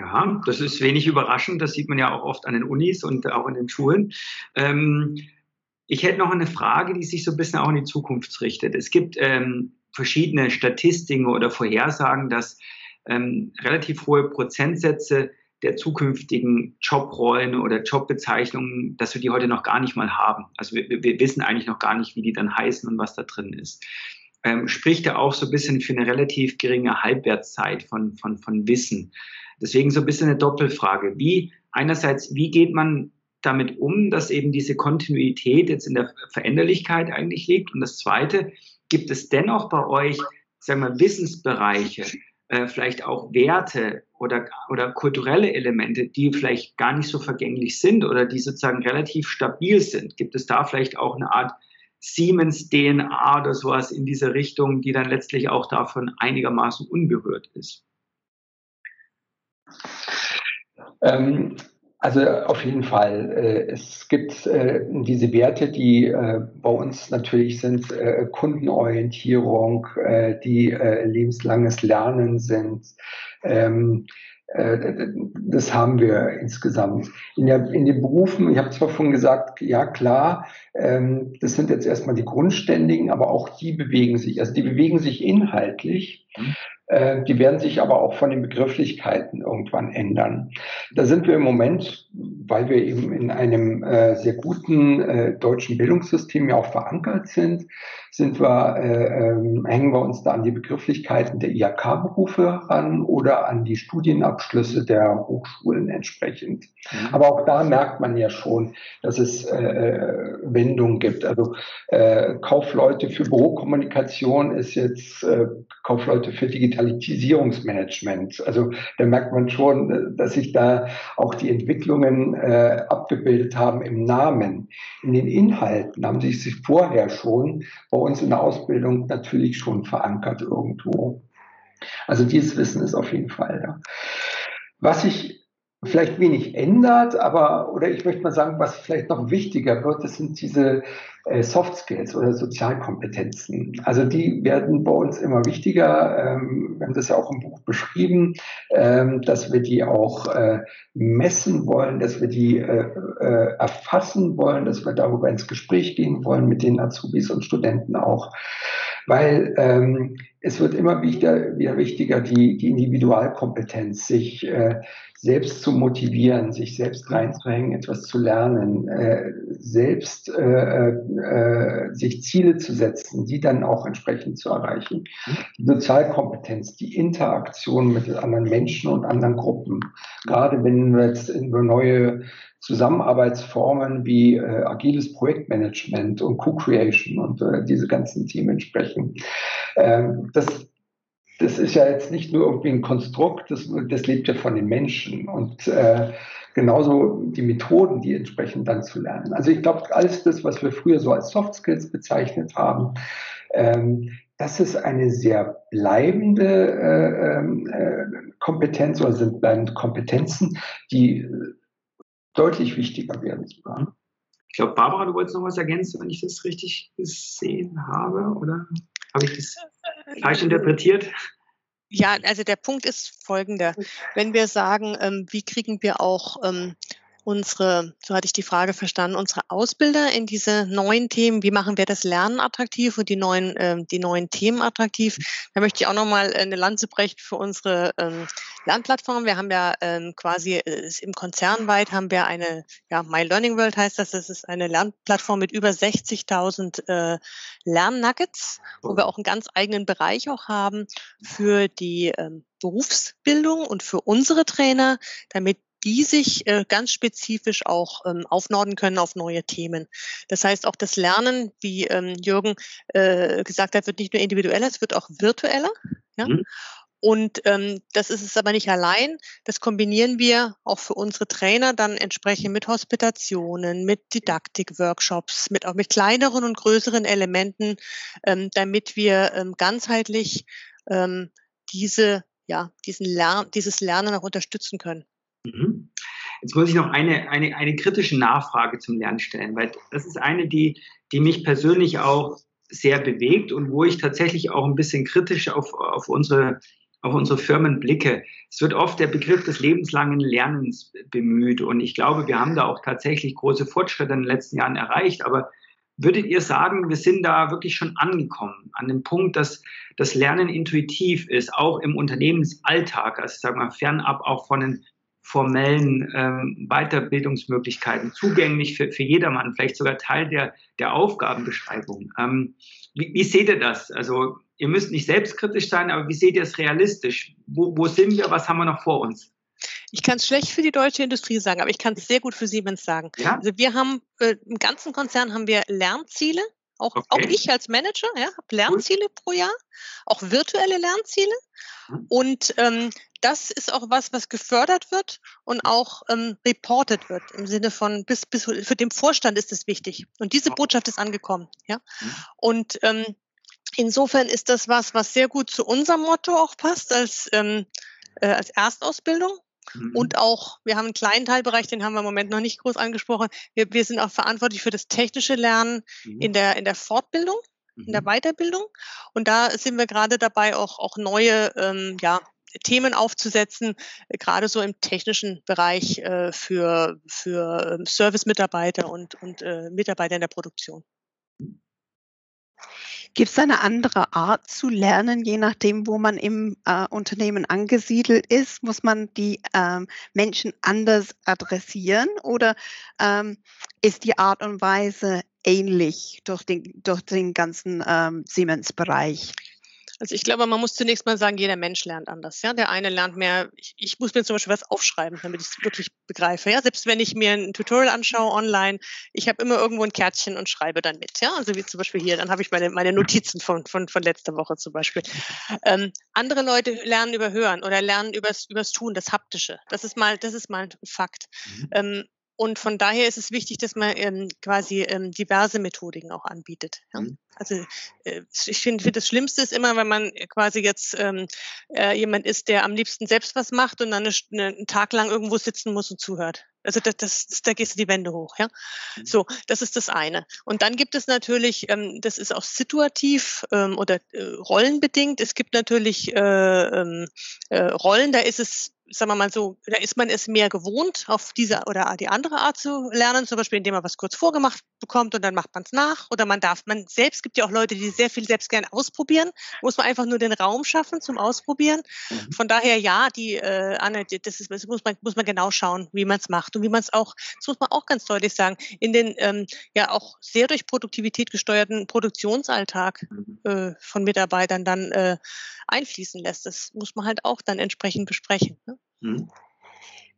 Ja, das ist wenig überraschend. Das sieht man ja auch oft an den Unis und auch in den Schulen. Ähm, ich hätte noch eine Frage, die sich so ein bisschen auch in die Zukunft richtet. Es gibt ähm, verschiedene Statistiken oder Vorhersagen, dass ähm, relativ hohe Prozentsätze der zukünftigen Jobrollen oder Jobbezeichnungen, dass wir die heute noch gar nicht mal haben. Also wir, wir wissen eigentlich noch gar nicht, wie die dann heißen und was da drin ist. Ähm, spricht ja auch so ein bisschen für eine relativ geringe Halbwertszeit von, von, von Wissen. Deswegen so ein bisschen eine Doppelfrage. Wie, einerseits, wie geht man damit um, dass eben diese Kontinuität jetzt in der Veränderlichkeit eigentlich liegt? Und das Zweite, gibt es dennoch bei euch, sagen wir, Wissensbereiche, äh, vielleicht auch Werte oder, oder kulturelle Elemente, die vielleicht gar nicht so vergänglich sind oder die sozusagen relativ stabil sind? Gibt es da vielleicht auch eine Art Siemens-DNA oder sowas in dieser Richtung, die dann letztlich auch davon einigermaßen unberührt ist?
Ähm, also auf jeden Fall. Äh, es gibt äh, diese Werte, die äh, bei uns natürlich sind Kundenorientierung, die lebenslanges Lernen sind. Ähm, das haben wir insgesamt. In, der, in den Berufen, ich habe zwar schon gesagt, ja klar, ähm, das sind jetzt erstmal die Grundständigen, aber auch die bewegen sich. Also die bewegen sich inhaltlich. Äh, die werden sich aber auch von den Begrifflichkeiten irgendwann ändern. Da sind wir im Moment, weil wir eben in einem äh, sehr guten äh, deutschen Bildungssystem ja auch verankert sind, sind wir, äh, ähm, hängen wir uns da an die Begrifflichkeiten der IHK-Berufe ran oder an die Studienabschlüsse der Hochschulen entsprechend. Mhm. Aber auch da merkt man ja schon, dass es äh, äh Wendungen gibt. Also Kaufleute für Bürokommunikation ist jetzt Kaufleute für Digitalisierungsmanagement. Also da merkt man schon, dass sich da auch die Entwicklungen äh, abgebildet haben im Namen. In den Inhalten haben sich sich vorher schon bei uns in der Ausbildung natürlich schon verankert irgendwo. Also dieses Wissen ist auf jeden Fall da. Was ich vielleicht wenig ändert, aber, oder ich möchte mal sagen, was vielleicht noch wichtiger wird, das sind diese äh, Soft Skills oder Sozialkompetenzen. Also die werden bei uns immer wichtiger. Ähm, wir haben das ja auch im Buch beschrieben, ähm, dass wir die auch äh, messen wollen, dass wir die äh, äh, erfassen wollen, dass wir darüber ins Gespräch gehen wollen mit den Azubis und Studenten auch. Weil ähm, es wird immer wieder, wieder wichtiger, die, die Individualkompetenz, sich äh, selbst zu motivieren, sich selbst reinzuhängen, etwas zu lernen, äh, selbst äh, äh, sich Ziele zu setzen, die dann auch entsprechend zu erreichen. Die Sozialkompetenz, die Interaktion mit anderen Menschen und anderen Gruppen. Gerade wenn wir jetzt über neue Zusammenarbeitsformen wie äh, agiles Projektmanagement und Co-Creation und äh, diese ganzen Themen sprechen. Ähm, das das ist ja jetzt nicht nur irgendwie ein Konstrukt, das, das lebt ja von den Menschen und äh, genauso die Methoden, die entsprechend dann zu lernen. Also ich glaube, alles das, was wir früher so als Soft Skills bezeichnet haben, ähm, das ist eine sehr bleibende äh, ähm, äh, Kompetenz oder sind bleibende Kompetenzen, die deutlich wichtiger werden sogar.
Ich glaube, Barbara, du wolltest noch was ergänzen, wenn ich das richtig gesehen habe, oder? Habe ich das falsch interpretiert?
Ja, also der Punkt ist folgender. Wenn wir sagen, ähm, wie kriegen wir auch ähm, unsere, so hatte ich die Frage verstanden, unsere Ausbilder in diese neuen Themen, wie machen wir das Lernen attraktiv und die neuen, äh, die neuen Themen attraktiv. Da möchte ich auch nochmal eine Lanze brechen für unsere ähm, Lernplattform. Wir haben ja ähm, quasi äh, im Konzern weit haben wir eine, ja, My Learning World heißt das, das ist eine Lernplattform mit über 60.000 äh, Lernnuggets, wo wir auch einen ganz eigenen Bereich auch haben für die ähm, Berufsbildung und für unsere Trainer, damit die sich äh, ganz spezifisch auch ähm, aufnorden können auf neue Themen. Das heißt, auch das Lernen, wie ähm, Jürgen äh, gesagt hat, wird nicht nur individueller, es wird auch virtueller. Ja? Mhm. Und ähm, das ist es aber nicht allein. Das kombinieren wir auch für unsere Trainer dann entsprechend mit Hospitationen, mit Didaktik-Workshops, mit auch mit kleineren und größeren Elementen, ähm, damit wir ähm, ganzheitlich ähm, diese, ja, diesen Lern dieses Lernen auch unterstützen können.
Mhm. Jetzt muss ich noch eine, eine, eine kritische Nachfrage zum Lernen stellen, weil das ist eine, die, die mich persönlich auch sehr bewegt und wo ich tatsächlich auch ein bisschen kritisch auf, auf, unsere, auf unsere Firmen blicke. Es wird oft der Begriff des lebenslangen Lernens bemüht und ich glaube, wir haben da auch tatsächlich große Fortschritte in den letzten Jahren erreicht, aber Würdet ihr sagen, wir sind da wirklich schon angekommen, an dem Punkt, dass das Lernen intuitiv ist, auch im Unternehmensalltag, also sagen wir fernab auch von den formellen ähm, Weiterbildungsmöglichkeiten, zugänglich für, für jedermann, vielleicht sogar Teil der, der Aufgabenbeschreibung. Ähm, wie, wie seht ihr das? Also ihr müsst nicht selbstkritisch sein, aber wie seht ihr es realistisch? Wo, wo sind wir? Was haben wir noch vor uns?
Ich kann es schlecht für die deutsche Industrie sagen, aber ich kann es sehr gut für Siemens sagen. Ja? Also wir haben äh, im ganzen Konzern haben wir Lernziele. Auch, okay. auch ich als Manager ja, habe Lernziele cool. pro Jahr, auch virtuelle Lernziele. Mhm. Und ähm, das ist auch was, was gefördert wird und auch ähm, reported wird im Sinne von bis bis für den Vorstand ist es wichtig und diese Botschaft ist angekommen, ja. Mhm. Und ähm, insofern ist das was, was sehr gut zu unserem Motto auch passt als ähm, äh, als Erstausbildung. Mhm. Und auch, wir haben einen kleinen Teilbereich, den haben wir im Moment noch nicht groß angesprochen. Wir, wir sind auch verantwortlich für das technische Lernen mhm. in, der, in der Fortbildung in der mhm. Weiterbildung. Und da sind wir gerade dabei, auch, auch neue ähm, ja, Themen aufzusetzen, gerade so im technischen Bereich äh, für, für ähm, Service-Mitarbeiter und, und äh, Mitarbeiter in der Produktion.
Gibt es eine andere Art zu lernen, je nachdem, wo man im äh, Unternehmen angesiedelt ist? Muss man die ähm, Menschen anders adressieren oder ähm, ist die Art und Weise ähnlich durch den, durch den ganzen ähm, Siemens-Bereich?
Also ich glaube, man muss zunächst mal sagen, jeder Mensch lernt anders. Ja, der eine lernt mehr. Ich, ich muss mir zum Beispiel was aufschreiben, damit ich es wirklich begreife. Ja, selbst wenn ich mir ein Tutorial anschaue online, ich habe immer irgendwo ein Kärtchen und schreibe dann mit. Ja, also wie zum Beispiel hier, dann habe ich meine meine Notizen von von von letzter Woche zum Beispiel. Ähm, andere Leute lernen über Hören oder lernen übers übers Tun, das haptische. Das ist mal das ist mal ein Fakt. Mhm. Ähm, und von daher ist es wichtig, dass man ähm, quasi ähm, diverse Methodiken auch anbietet. Ja? Mhm. Also äh, ich finde, find das Schlimmste ist immer, wenn man quasi jetzt ähm, äh, jemand ist, der am liebsten selbst was macht und dann eine, eine, einen Tag lang irgendwo sitzen muss und zuhört. Also das, das, da gehst du die Wände hoch, ja. Mhm. So, das ist das eine. Und dann gibt es natürlich, ähm, das ist auch situativ ähm, oder äh, rollenbedingt. Es gibt natürlich äh, ähm, äh, Rollen, da ist es sagen wir mal so, da ist man es mehr gewohnt, auf diese oder die andere Art zu lernen, zum Beispiel indem man was kurz vorgemacht bekommt und dann macht man es nach. Oder man darf, man selbst gibt ja auch Leute, die sehr viel selbst gerne ausprobieren, muss man einfach nur den Raum schaffen zum Ausprobieren. Mhm. Von daher ja, die äh, Anne, das, ist, das muss man muss man genau schauen, wie man es macht und wie man es auch, das muss man auch ganz deutlich sagen, in den ähm, ja auch sehr durch Produktivität gesteuerten Produktionsalltag mhm. äh, von Mitarbeitern dann äh, einfließen lässt. Das muss man halt auch dann entsprechend besprechen. Ne? Mhm.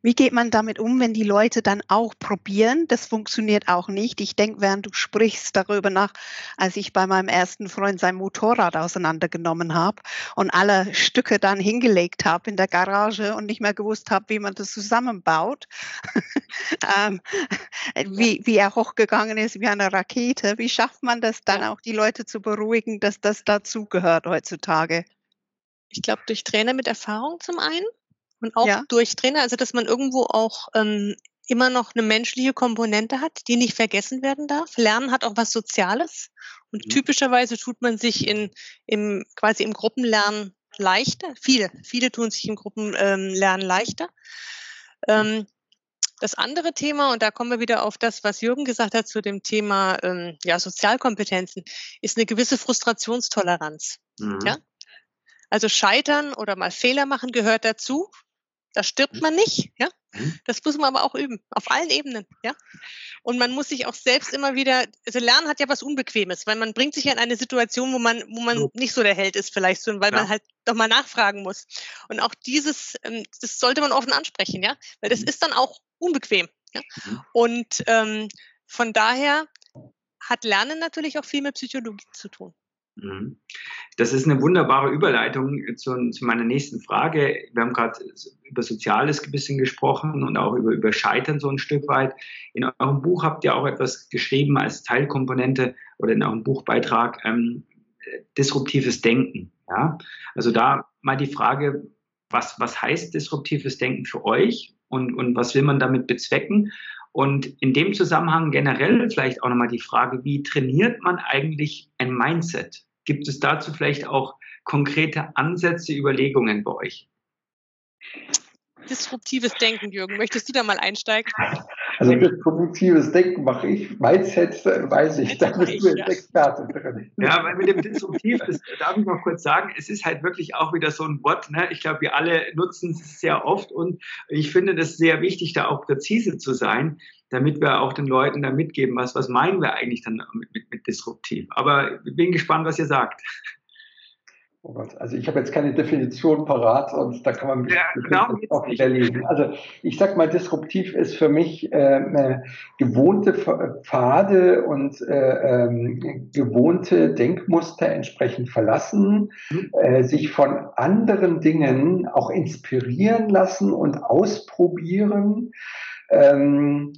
Wie geht man damit um, wenn die Leute dann auch probieren? Das funktioniert auch nicht. Ich denke, während du sprichst darüber nach, als ich bei meinem ersten Freund sein Motorrad auseinandergenommen habe und alle Stücke dann hingelegt habe in der Garage und nicht mehr gewusst habe, wie man das zusammenbaut, *laughs* ähm, wie, wie er hochgegangen ist wie eine Rakete. Wie schafft man das dann auch, die Leute zu beruhigen, dass das dazugehört heutzutage?
Ich glaube, durch Trainer mit Erfahrung zum einen und auch ja. durch Trainer, also dass man irgendwo auch ähm, immer noch eine menschliche Komponente hat, die nicht vergessen werden darf. Lernen hat auch was Soziales und mhm. typischerweise tut man sich in im quasi im Gruppenlernen leichter. Viele, viele tun sich im Gruppenlernen ähm, leichter. Ähm, Das andere Thema, und da kommen wir wieder auf das, was Jürgen gesagt hat zu dem Thema ähm, ja, Sozialkompetenzen, ist eine gewisse Frustrationstoleranz. Mhm. Ja? Also Scheitern oder mal Fehler machen gehört dazu. Da stirbt man nicht, ja. Mhm. Das muss man aber auch üben, auf allen Ebenen, ja. Und man muss sich auch selbst immer wieder, also Lernen hat ja was Unbequemes, weil man bringt sich ja in eine Situation, wo man, wo man nicht so der Held ist vielleicht, so, weil ja. man halt doch mal nachfragen muss. Und auch dieses, ähm, das sollte man offen ansprechen, ja, weil das mhm. ist dann auch unbequem. Ja? Mhm. Und ähm, von daher hat Lernen natürlich auch viel mit Psychologie zu tun.
Mhm. Das ist eine wunderbare Überleitung zu, zu meiner nächsten Frage. Wir haben gerade über Soziales ein bisschen gesprochen und auch über, über Scheitern so ein Stück weit. In eurem Buch habt ihr auch etwas geschrieben als Teilkomponente oder in eurem Buchbeitrag ähm, disruptives Denken. Ja? Also da mal die Frage, was, was heißt disruptives Denken für euch und, und was will man damit bezwecken? Und in dem Zusammenhang generell vielleicht auch nochmal die Frage, wie trainiert man eigentlich ein Mindset? Gibt es dazu vielleicht auch konkrete Ansätze, Überlegungen bei euch?
Disruptives Denken, Jürgen. Möchtest du da mal einsteigen?
Also disruptives Denken mache ich. Mindset weiß ich, da bist du jetzt Experte drin.
Ja, weil mit dem Disruptiv, das darf ich noch kurz sagen, es ist halt wirklich auch wieder so ein Wort. Ne? Ich glaube, wir alle nutzen es sehr oft und ich finde das sehr wichtig, da auch präzise zu sein, damit wir auch den Leuten da mitgeben, was, was meinen wir eigentlich dann mit, mit, mit disruptiv. Aber ich bin gespannt, was ihr sagt.
Oh Gott, also ich habe jetzt keine Definition parat und da kann man mich ja, auch widerlegen. Also ich sag mal, disruptiv ist für mich äh, gewohnte Pfade und äh, ähm, gewohnte Denkmuster entsprechend verlassen, mhm. äh, sich von anderen Dingen auch inspirieren lassen und ausprobieren. Ähm,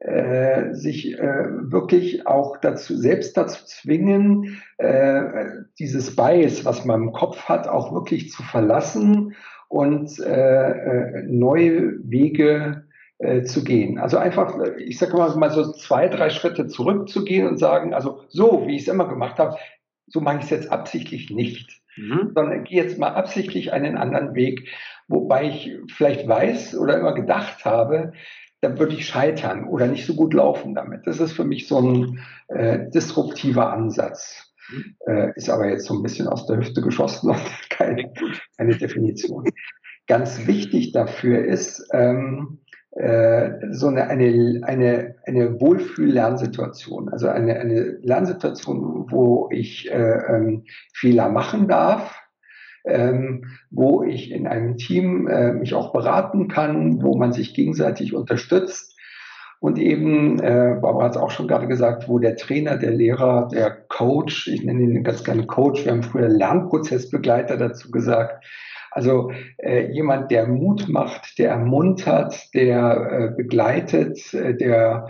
äh, sich äh, wirklich auch dazu, selbst dazu zwingen, äh, dieses Bias, was man im Kopf hat, auch wirklich zu verlassen und äh, äh neue Wege zu gehen. Also einfach, ich sage mal, mal so zwei, drei Schritte zurückzugehen und sagen, also so, wie ich es immer gemacht habe, so mache ich es jetzt absichtlich nicht. Mhm. Sondern gehe jetzt mal absichtlich einen anderen Weg, wobei ich vielleicht weiß oder immer gedacht habe, dann würde ich scheitern oder nicht so gut laufen damit. Das ist für mich so ein äh, disruptiver Ansatz. Äh, ist aber jetzt so ein bisschen aus der Hüfte geschossen und *laughs* keine, keine Definition. Ganz wichtig dafür ist ähm, äh, so eine, eine, eine, eine Wohlfühl-Lernsituation, also eine, eine Lernsituation, wo ich äh, ähm, Fehler machen darf, ähm, wo ich in einem Team äh, mich auch beraten kann, wo man sich gegenseitig unterstützt. Und eben, äh, Barbara hat es auch schon gerade gesagt, wo der Trainer, der Lehrer, der Coach, ich nenne ihn ganz gerne Coach, wir haben früher Lernprozessbegleiter dazu gesagt, also äh, jemand, der Mut macht, der ermuntert, der äh, begleitet, äh, der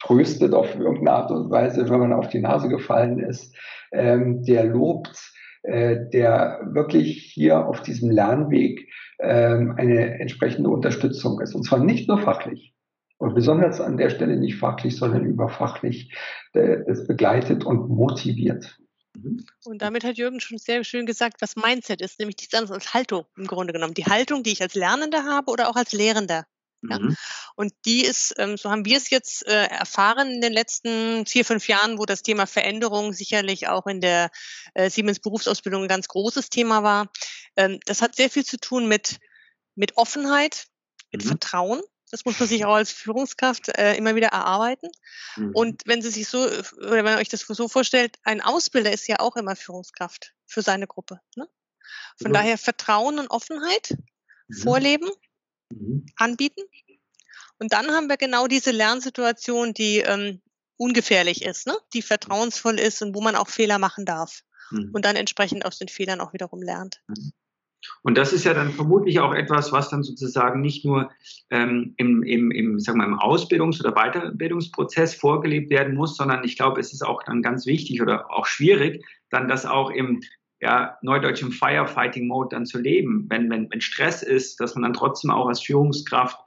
tröstet auf irgendeine Art und Weise, wenn man auf die Nase gefallen ist, ähm, der lobt, der wirklich hier auf diesem Lernweg ähm, eine entsprechende Unterstützung ist. Und zwar nicht nur fachlich. Und besonders an der Stelle nicht fachlich, sondern überfachlich. Äh, es begleitet und motiviert.
Und damit hat Jürgen schon sehr schön gesagt, was Mindset ist, nämlich nichts anderes als Haltung im Grunde genommen. Die Haltung, die ich als Lernender habe oder auch als Lehrender. Ja? Mhm. Und die ist, ähm, so haben wir es jetzt äh, erfahren in den letzten vier, fünf Jahren, wo das Thema Veränderung sicherlich auch in der äh, Siemens Berufsausbildung ein ganz großes Thema war. Ähm, das hat sehr viel zu tun mit, mit Offenheit, mit mhm. Vertrauen. Das muss man sich auch als Führungskraft äh, immer wieder erarbeiten. Mhm. Und wenn Sie sich so, oder wenn ihr euch das so vorstellt, ein Ausbilder ist ja auch immer Führungskraft für seine Gruppe. Ne? Von daher Vertrauen und Offenheit, mhm. Vorleben mhm. anbieten. Und dann haben wir genau diese Lernsituation, die ähm, ungefährlich ist, ne? die vertrauensvoll ist und wo man auch Fehler machen darf. Mhm. Und dann entsprechend aus den Fehlern auch wiederum lernt. Mhm.
Und das ist ja dann vermutlich auch etwas, was dann sozusagen nicht nur ähm, im, im, im, sagen wir, im Ausbildungs- oder Weiterbildungsprozess vorgelebt werden muss, sondern ich glaube, es ist auch dann ganz wichtig oder auch schwierig, dann das auch im ja, neudeutsch im Firefighting-Mode dann zu leben. Wenn, wenn, wenn Stress ist, dass man dann trotzdem auch als Führungskraft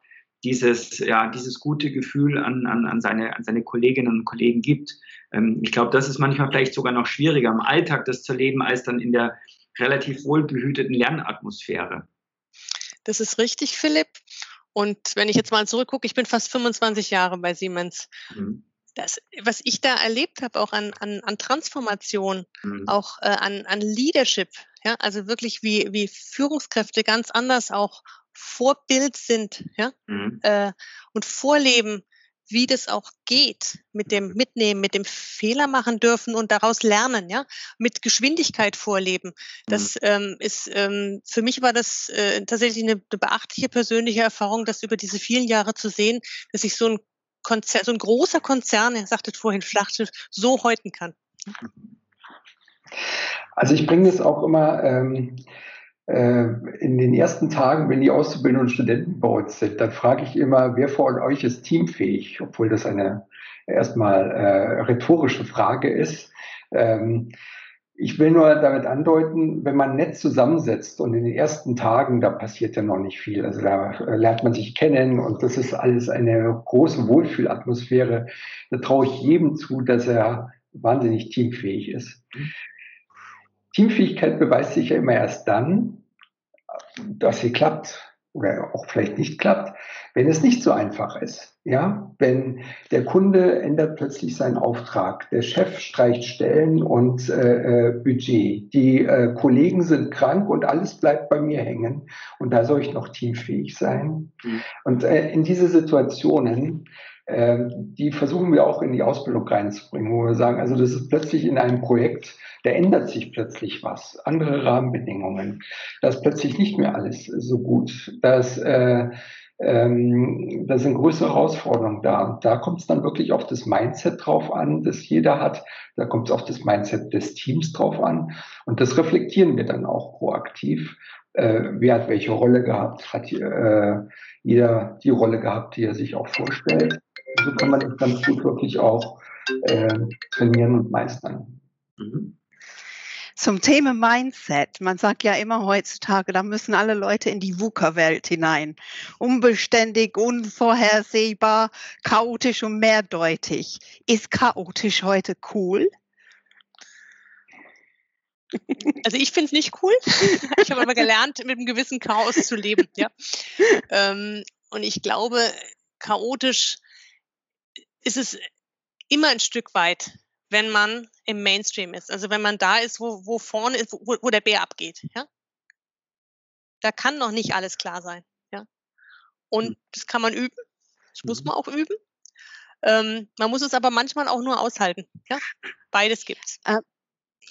dieses, ja, dieses gute Gefühl an, an, an, seine, an seine Kolleginnen und Kollegen gibt. Ähm, ich glaube, das ist manchmal vielleicht sogar noch schwieriger im Alltag das zu leben, als dann in der relativ wohlbehüteten Lernatmosphäre.
Das ist richtig, Philipp. Und wenn ich jetzt mal zurückgucke, ich bin fast 25 Jahre bei Siemens. Mhm. Das, was ich da erlebt habe, auch an, an, an Transformation, mhm. auch äh, an, an Leadership, ja, also wirklich wie, wie Führungskräfte ganz anders auch Vorbild sind, ja, mhm. äh, und vorleben, wie das auch geht, mit dem mhm. Mitnehmen, mit dem Fehler machen dürfen und daraus lernen, ja, mit Geschwindigkeit vorleben. Das mhm. ähm, ist ähm, für mich war das äh, tatsächlich eine, eine beachtliche persönliche Erfahrung, das über diese vielen Jahre zu sehen, dass ich so ein Konzern, so ein großer Konzern, er sagte vorhin Schlachtschiff, so häuten kann.
Also ich bringe das auch immer ähm, äh, in den ersten Tagen, wenn die Auszubildenden und Studenten bei uns sind, dann frage ich immer, wer von euch ist teamfähig, obwohl das eine erstmal äh, rhetorische Frage ist. Ähm, ich will nur damit andeuten, wenn man nett zusammensetzt und in den ersten Tagen, da passiert ja noch nicht viel. Also da lernt man sich kennen und das ist alles eine große Wohlfühlatmosphäre. Da traue ich jedem zu, dass er wahnsinnig teamfähig ist. Teamfähigkeit beweist sich ja immer erst dann, dass sie klappt oder auch vielleicht nicht klappt, wenn es nicht so einfach ist. Ja, wenn der Kunde ändert plötzlich seinen Auftrag, der Chef streicht Stellen und äh, äh, Budget, die äh, Kollegen sind krank und alles bleibt bei mir hängen und da soll ich noch teamfähig sein. Mhm. Und äh, in diese Situationen die versuchen wir auch in die Ausbildung reinzubringen, wo wir sagen, also das ist plötzlich in einem Projekt, da ändert sich plötzlich was, andere Rahmenbedingungen, da ist plötzlich nicht mehr alles so gut, da ist, äh, ähm, da sind größere Herausforderungen da. Und da kommt es dann wirklich auf das Mindset drauf an, das jeder hat. Da kommt es auf das Mindset des Teams drauf an. Und das reflektieren wir dann auch proaktiv. Äh, wer hat welche Rolle gehabt? Hat äh, jeder die Rolle gehabt, die er sich auch vorstellt? So kann man das ganz gut wirklich auch äh, trainieren und meistern. Mhm.
Zum Thema Mindset. Man sagt ja immer heutzutage, da müssen alle Leute in die VUCA-Welt hinein. Unbeständig, unvorhersehbar, chaotisch und mehrdeutig. Ist chaotisch heute cool?
Also ich finde es nicht cool. Ich habe aber gelernt, mit einem gewissen Chaos zu leben. Ja. *laughs* Ähm, und ich glaube, chaotisch ist es immer ein Stück weit, wenn man im Mainstream ist. Also wenn man da ist, wo, wo vorne ist, wo, wo der Bär abgeht. Ja? Da kann noch nicht alles klar sein. Ja? Und hm. das kann man üben. Das muss mhm. man auch üben. Ähm, man muss es aber manchmal auch nur aushalten. Ja? Beides gibt's. Äh,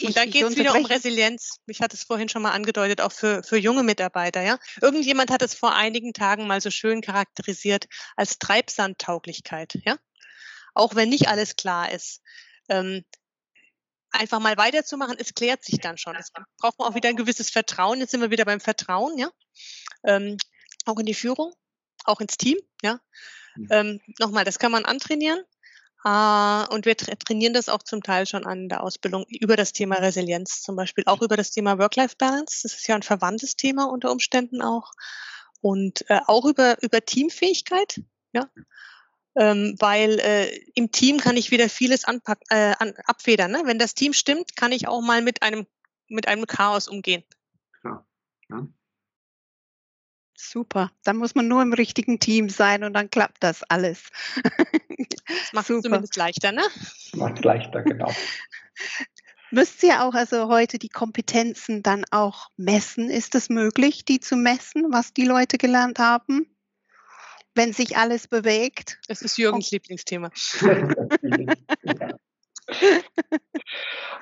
und da geht es wieder um Resilienz. Ich hatte es vorhin schon mal angedeutet, auch für, für junge Mitarbeiter. Ja? Irgendjemand hat es vor einigen Tagen mal so schön charakterisiert als Treibsandtauglichkeit. Ja? Auch wenn nicht alles klar ist. Ähm, einfach mal weiterzumachen, es klärt sich dann schon. Es braucht man auch wieder ein gewisses Vertrauen. Jetzt sind wir wieder beim Vertrauen, ja. Ähm, auch in die Führung, auch ins Team, ja. Mhm. Ähm, nochmal, das kann man antrainieren. Uh, und wir tra trainieren das auch zum Teil schon an der Ausbildung über das Thema Resilienz, zum Beispiel auch über das Thema Work-Life-Balance. Das ist ja ein verwandtes Thema unter Umständen auch. Und äh, auch über, über Teamfähigkeit, ja ähm, weil äh, im Team kann ich wieder vieles anpacken, äh, an, abfedern. Ne? Wenn das Team stimmt, kann ich auch mal mit einem, mit einem Chaos umgehen. Ja. ja.
Super. Dann muss man nur im richtigen Team sein und dann klappt das alles.
Das macht es zumindest leichter, ne?
Macht leichter, genau. *laughs*
Müsst ihr auch also heute die Kompetenzen dann auch messen? Ist es möglich, die zu messen, was die Leute gelernt haben? Wenn sich alles bewegt.
Das ist Jürgens oh. Lieblingsthema. *laughs*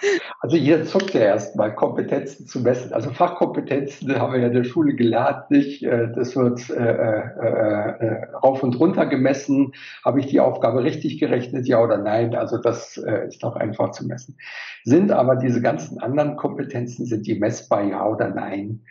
*laughs*
Also hier zuckt ja erstmal Kompetenzen zu messen. Also Fachkompetenzen haben wir ja in der Schule gelernt, nicht? Äh, das wird äh, äh, äh, rauf und runter gemessen. Habe ich die Aufgabe richtig gerechnet, ja oder nein? Also das äh, ist doch einfach zu messen. Sind aber diese ganzen anderen Kompetenzen, sind die messbar, ja oder nein?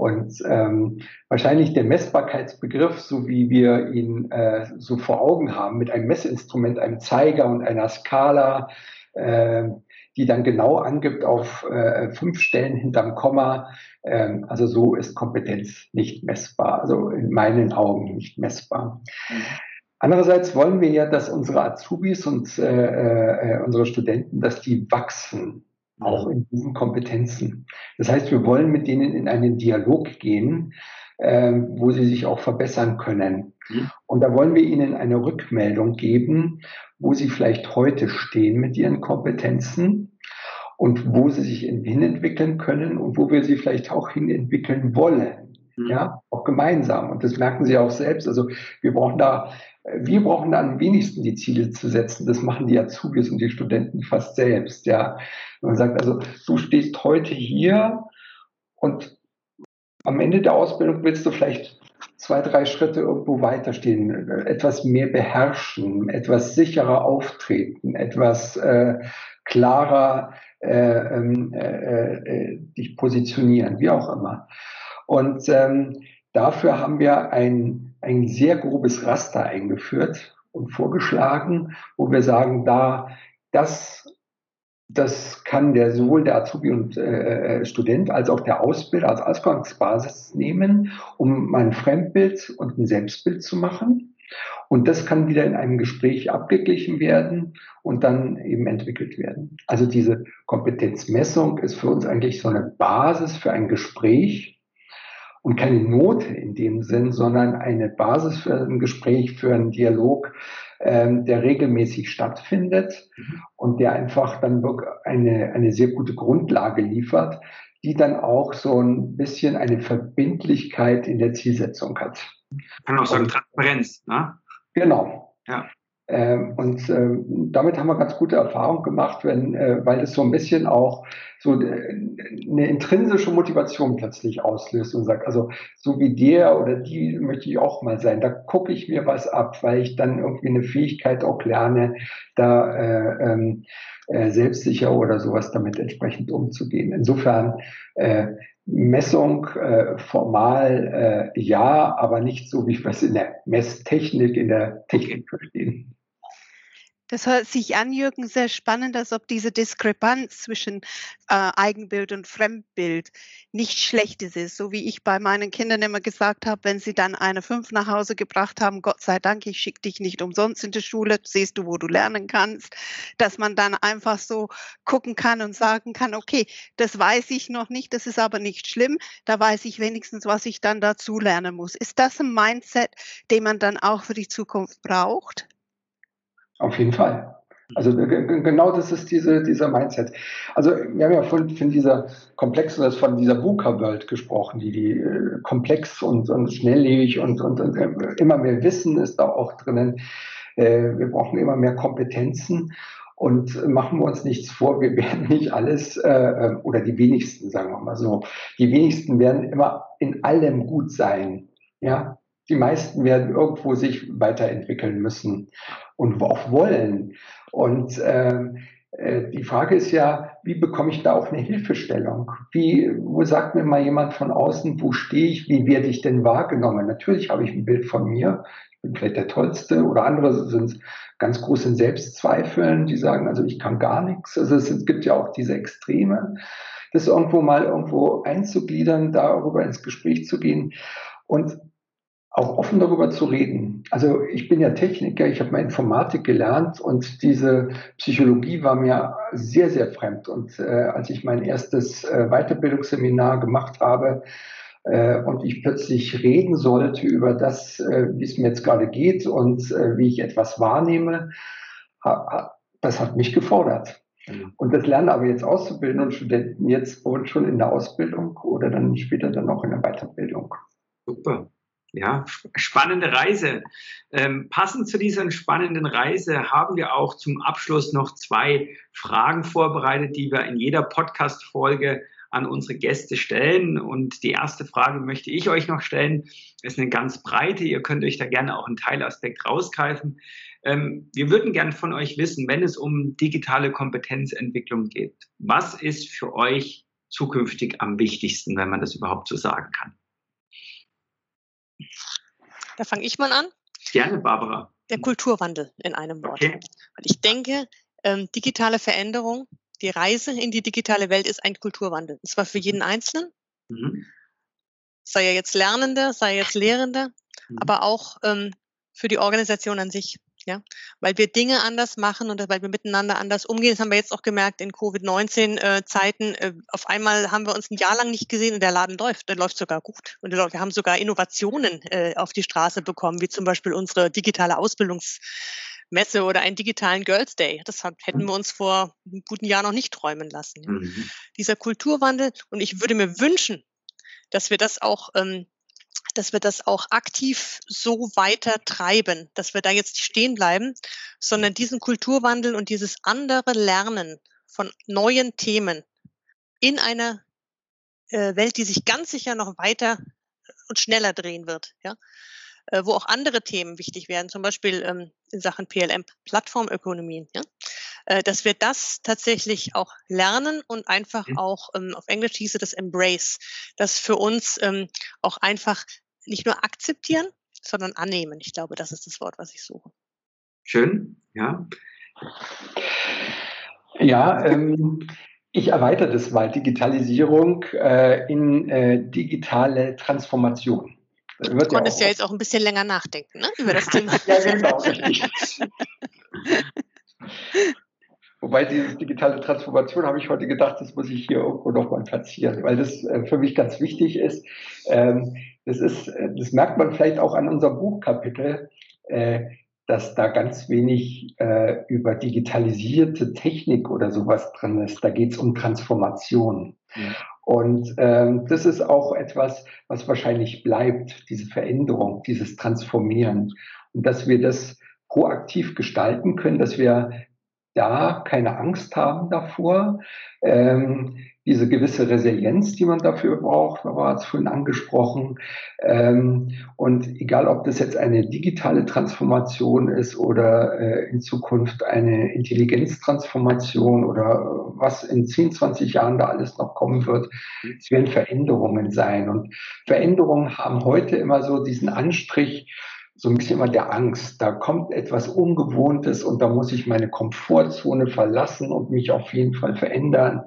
Und ähm, wahrscheinlich der Messbarkeitsbegriff, so wie wir ihn äh, so vor Augen haben, mit einem Messinstrument, einem Zeiger und einer Skala, äh, die dann genau angibt auf äh, fünf Stellen hinterm Komma. Ähm, also so ist Kompetenz nicht messbar, also in meinen Augen nicht messbar. Andererseits wollen wir ja, dass unsere Azubis und äh, äh, unsere Studenten, dass die wachsen auch in diesen Kompetenzen. Das heißt, wir wollen mit denen in einen Dialog gehen, äh, wo sie sich auch verbessern können. Mhm. Und da wollen wir ihnen eine Rückmeldung geben, wo sie vielleicht heute stehen mit ihren Kompetenzen und wo sie sich hinentwickeln können und wo wir sie vielleicht auch hinentwickeln wollen. Mhm. Ja, auch gemeinsam. Und das merken sie auch selbst. Also wir brauchen da, wir brauchen da am wenigsten die Ziele zu setzen. Das machen die Azubis und die Studenten fast selbst. Ja, man sagt also, du stehst heute hier und am Ende der Ausbildung willst du vielleicht zwei, drei Schritte irgendwo weiterstehen, etwas mehr beherrschen, etwas sicherer auftreten, etwas äh, klarer äh, ähm, äh, äh, dich positionieren, wie auch immer. Und ähm, dafür haben wir ein, ein sehr grobes Raster eingeführt und vorgeschlagen, wo wir sagen, da das das kann der sowohl der Azubi und äh, äh, Student als auch der Ausbilder als Ausgangsbasis nehmen, um ein Fremdbild und ein Selbstbild zu machen. Und das kann wieder in einem Gespräch abgeglichen werden und dann eben entwickelt werden. Also diese Kompetenzmessung ist für uns eigentlich so eine Basis für ein Gespräch und keine Note in dem Sinn, sondern eine Basis für ein Gespräch, für einen Dialog, ähm, der regelmäßig stattfindet mhm. und der einfach dann eine, eine sehr gute Grundlage liefert, die dann auch so ein bisschen eine Verbindlichkeit in der Zielsetzung hat.
Kann auch sagen, Transparenz, ne?
Genau. Ja. Ähm, und ähm, damit haben wir ganz gute Erfahrungen gemacht, wenn, äh, weil es so ein bisschen auch so eine intrinsische Motivation plötzlich auslöst und sagt, also so wie der oder die möchte ich auch mal sein. Da gucke ich mir was ab, weil ich dann irgendwie eine Fähigkeit auch lerne, da äh, ähm, äh, selbstsicher oder sowas damit entsprechend umzugehen. Insofern äh, Messung äh, formal äh, ja, aber nicht so, wie wir es in der Messtechnik, in der Technik verstehen.
Das hört sich an, Jürgen, sehr spannend, als ob diese Diskrepanz zwischen äh, Eigenbild und Fremdbild nicht schlechtes ist. So wie ich bei meinen Kindern immer gesagt habe, wenn sie dann eine Fünf nach Hause gebracht haben, Gott sei Dank, ich schicke dich nicht umsonst in die Schule, siehst du, wo du lernen kannst, dass man dann einfach so gucken kann und sagen kann, okay, das weiß ich noch nicht, das ist aber nicht schlimm, da weiß ich wenigstens, was ich dann dazu lernen muss. Ist das ein Mindset, den man dann auch für die Zukunft braucht?
Auf jeden Fall. Also genau das ist diese, dieser Mindset. Also wir haben ja von, von dieser komplexen, von dieser VUCA-World gesprochen, die, die äh, komplex und, und schnelllebig und, und, und, äh, immer mehr Wissen ist da auch drinnen. Äh, wir brauchen immer mehr Kompetenzen und machen wir uns nichts vor, wir werden nicht alles, äh, oder die wenigsten, sagen wir mal so, die wenigsten werden immer in allem gut sein. Ja, die meisten werden irgendwo sich weiterentwickeln müssen und auch wollen. Und ähm, äh, die Frage ist ja, wie bekomme ich da auch eine Hilfestellung? Wie, wo sagt mir mal jemand von außen, wo stehe ich, wie werde ich denn wahrgenommen? Natürlich habe ich ein Bild von mir, ich bin vielleicht der Tollste oder andere sind ganz groß in Selbstzweifeln, die sagen, also ich kann gar nichts. Also es gibt ja auch diese Extreme. Das irgendwo mal irgendwo einzugliedern, darüber ins Gespräch zu gehen. Und auch offen darüber zu reden. Also ich bin ja Techniker, ich habe mal Informatik gelernt und diese Psychologie war mir sehr, sehr fremd. Und äh, als ich mein erstes äh, Weiterbildungsseminar gemacht habe äh, und ich plötzlich reden sollte über das, äh, wie es mir jetzt gerade geht und äh, wie ich etwas wahrnehme, ha, das hat mich gefordert. Mhm. Und das lernen aber jetzt Auszubildende und Studenten jetzt schon in der Ausbildung oder dann später dann auch in der Weiterbildung.
Super. Ja, spannende Reise. Ähm, passend zu dieser spannenden Reise haben wir auch zum Abschluss noch zwei Fragen vorbereitet, die wir in jeder Podcast-Folge an unsere Gäste stellen. Und die erste Frage möchte ich euch noch stellen. Ist eine ganz breite. Ihr könnt euch da gerne auch einen Teilaspekt rausgreifen. Ähm, wir würden gerne von euch wissen, wenn es um digitale Kompetenzentwicklung geht, was ist für euch zukünftig am wichtigsten, wenn man das überhaupt so sagen kann?
Da fange ich mal an.
Gerne, Barbara.
Der Kulturwandel in einem Wort. Okay. Weil ich denke, ähm, digitale Veränderung, die Reise in die digitale Welt ist ein Kulturwandel. Und zwar für jeden Einzelnen. Mhm. Sei er jetzt Lernender, sei er jetzt Lehrender, mhm. aber auch ähm, für die Organisation an sich. Ja, weil wir Dinge anders machen und weil wir miteinander anders umgehen. Das haben wir jetzt auch gemerkt in Covid-19-Zeiten. Äh, äh, auf einmal haben wir uns ein Jahr lang nicht gesehen und der Laden läuft. Der läuft sogar gut. Und wir haben sogar Innovationen äh, auf die Straße bekommen, wie zum Beispiel unsere digitale Ausbildungsmesse oder einen digitalen Girls Day. Das hat, hätten wir uns vor einem guten Jahr noch nicht träumen lassen. Mhm. Dieser Kulturwandel. Und ich würde mir wünschen, dass wir das auch ähm, dass wir das auch aktiv so weiter treiben, dass wir da jetzt nicht stehen bleiben, sondern diesen Kulturwandel und dieses andere Lernen von neuen Themen in einer äh, Welt, die sich ganz sicher noch weiter und schneller drehen wird, ja, äh, wo auch andere Themen wichtig werden, zum Beispiel ähm, in Sachen PLM, Plattformökonomien, ja, äh, dass wir das tatsächlich auch lernen und einfach mhm. auch, ähm, auf Englisch hieße das Embrace, das für uns ähm, auch einfach nicht nur akzeptieren, sondern annehmen. Ich glaube, das ist das Wort, was ich suche.
Schön, ja.
Ja, ähm, ich erweitere das mal, Digitalisierung äh, in äh, digitale Transformation.
Du konntest ja, ja jetzt auch ein bisschen länger nachdenken ne, über das *laughs* Thema.
ja, genau, richtig. *laughs* Wobei diese digitale Transformation habe ich heute gedacht, das muss ich hier irgendwo nochmal platzieren, weil das äh, für mich ganz wichtig ist. Ähm, das ist, äh, das merkt man vielleicht auch an unserem Buchkapitel, äh, dass da ganz wenig über digitalisierte Technik oder sowas drin ist. Da geht es um Transformation. Und ähm, das ist auch etwas, was wahrscheinlich bleibt, diese Veränderung, dieses Transformieren. Und dass wir das proaktiv gestalten können, dass wir da keine Angst haben davor. Ähm, diese gewisse Resilienz, die man dafür braucht, war es vorhin angesprochen. Ähm, und egal, ob das jetzt eine digitale Transformation ist oder äh, in Zukunft eine Intelligenztransformation oder was in 10, 20 Jahren da alles noch kommen wird, es werden Veränderungen sein. Und Veränderungen haben heute immer so diesen Anstrich, so ein bisschen immer der Angst. Da kommt etwas Ungewohntes und da muss ich meine Komfortzone verlassen und mich auf jeden Fall verändern.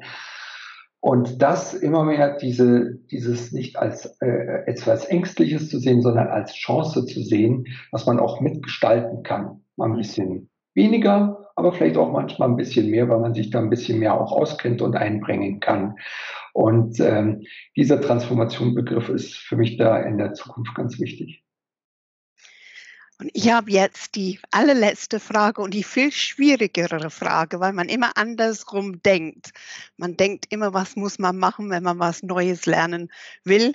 Und das immer mehr diese, dieses nicht als äh, etwas Ängstliches zu sehen, sondern als Chance zu sehen, was man auch mitgestalten kann. Mal ein bisschen weniger, aber vielleicht auch manchmal ein bisschen mehr, weil man sich da ein bisschen mehr auch auskennt und einbringen kann. Und ähm, dieser Transformationbegriff ist für mich da in der Zukunft ganz wichtig.
Und ich habe jetzt die allerletzte Frage und die viel schwierigere Frage, weil man immer andersrum denkt. Man denkt immer, was muss man machen, wenn man was Neues lernen will.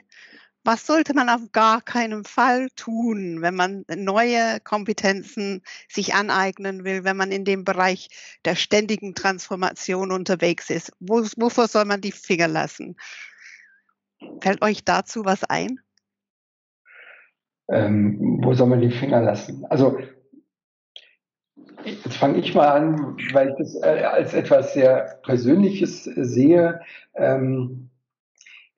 Was sollte man auf gar keinen Fall tun, wenn man neue Kompetenzen sich aneignen will, wenn man in dem Bereich der ständigen Transformation unterwegs ist? Wo, wovor soll man die Finger lassen? Fällt euch dazu was ein?
Ähm, wo soll man die Finger lassen? Also jetzt fange ich mal an, weil ich das äh, als etwas sehr Persönliches sehe. Ähm,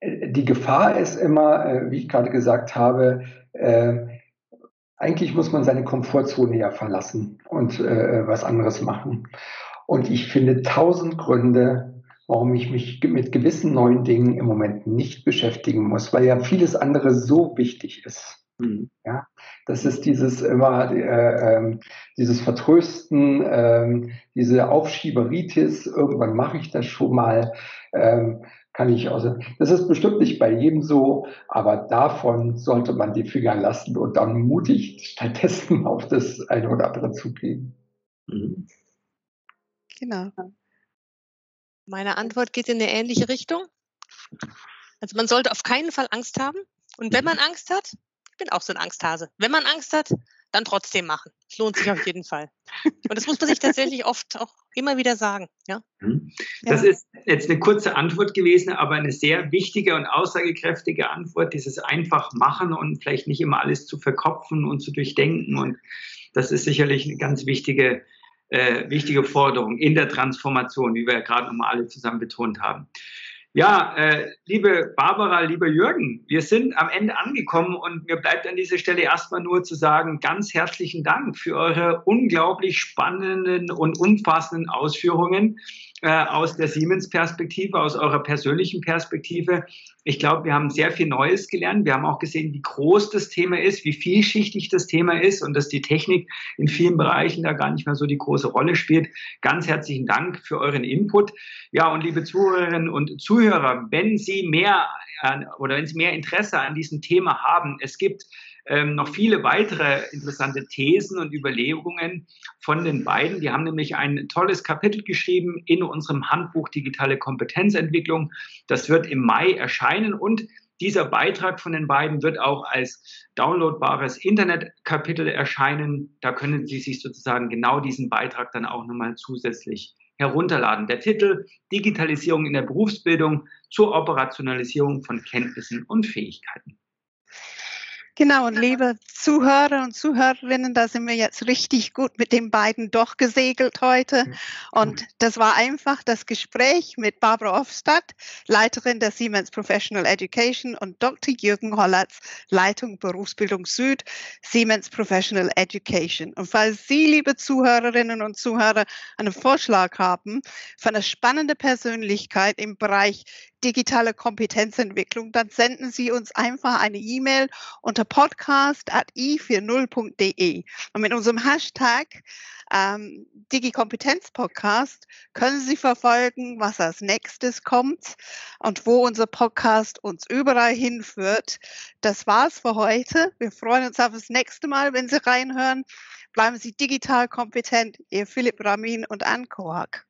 die Gefahr ist immer, äh, wie ich gerade gesagt habe, äh, eigentlich muss man seine Komfortzone ja verlassen und äh, was anderes machen. Und ich finde tausend Gründe, warum ich mich mit gewissen neuen Dingen im Moment nicht beschäftigen muss, weil ja vieles andere so wichtig ist. Mhm. Ja, das ist dieses immer äh, äh, dieses Vertrösten, äh, diese Aufschieberitis. Irgendwann mache ich das schon mal. Ähm, kann ich also, das ist bestimmt nicht bei jedem so, aber davon sollte man die Finger lassen und dann mutig stattdessen *laughs* auf das eine oder andere zugehen. Mhm.
Genau. Meine Antwort geht in eine ähnliche Richtung. Also man sollte auf keinen Fall Angst haben. Und wenn man Angst hat, bin auch so ein Angsthase. Wenn man Angst hat, dann trotzdem machen. Es lohnt sich auf jeden Fall. Und das muss man sich tatsächlich oft auch immer wieder sagen. Ja?
Mhm. Das ja. ist jetzt eine kurze Antwort gewesen, aber eine sehr wichtige und aussagekräftige Antwort, dieses einfach machen und vielleicht nicht immer alles zu verkopfen und zu durchdenken. Und das ist sicherlich eine ganz wichtige, äh, wichtige Forderung in der Transformation, wie wir ja gerade nochmal alle zusammen betont haben. Ja, äh, liebe Barbara, lieber Jürgen, wir sind am Ende angekommen und mir bleibt an dieser Stelle erstmal nur zu sagen, ganz herzlichen Dank für eure unglaublich spannenden und umfassenden Ausführungen. Äh, aus der Siemens-Perspektive, aus eurer persönlichen Perspektive. Ich glaube, wir haben sehr viel Neues gelernt. Wir haben auch gesehen, wie groß das Thema ist, wie vielschichtig das Thema ist und dass die Technik in vielen Bereichen da gar nicht mehr so die große Rolle spielt. Ganz herzlichen Dank für euren Input. Ja, und liebe Zuhörerinnen und Zuhörer, wenn Sie mehr oder wenn Sie mehr Interesse an diesem Thema haben, es gibt ähm, noch viele weitere interessante Thesen und Überlegungen von den beiden. Die haben nämlich ein tolles Kapitel geschrieben in unserem Handbuch Digitale Kompetenzentwicklung. Das wird im Mai erscheinen und dieser Beitrag von den beiden wird auch als downloadbares Internetkapitel erscheinen. Da können Sie sich sozusagen genau diesen Beitrag dann auch nochmal zusätzlich herunterladen. Der Titel Digitalisierung in der Berufsbildung zur Operationalisierung von Kenntnissen und Fähigkeiten.
Genau, und liebe Zuhörer und Zuhörerinnen, da sind wir jetzt richtig gut mit den beiden doch gesegelt heute. Und das war einfach das Gespräch mit Barbara Offstadt, Leiterin der Siemens Professional Education und Dr. Jürgen Hollatz, Leitung Berufsbildung Süd, Siemens Professional Education. Und falls Sie, liebe Zuhörerinnen und Zuhörer, einen Vorschlag haben für eine spannende Persönlichkeit im Bereich digitale Kompetenzentwicklung, dann senden Sie uns einfach eine E-Mail unter podcast.i40.de. Und mit unserem Hashtag ähm, DigiKompetenz-Podcast können Sie verfolgen, was als nächstes kommt und wo unser Podcast uns überall hinführt. Das war's für heute. Wir freuen uns auf das nächste Mal, wenn Sie reinhören. Bleiben Sie digital kompetent. Ihr Philipp Ramin und Anne Kohak.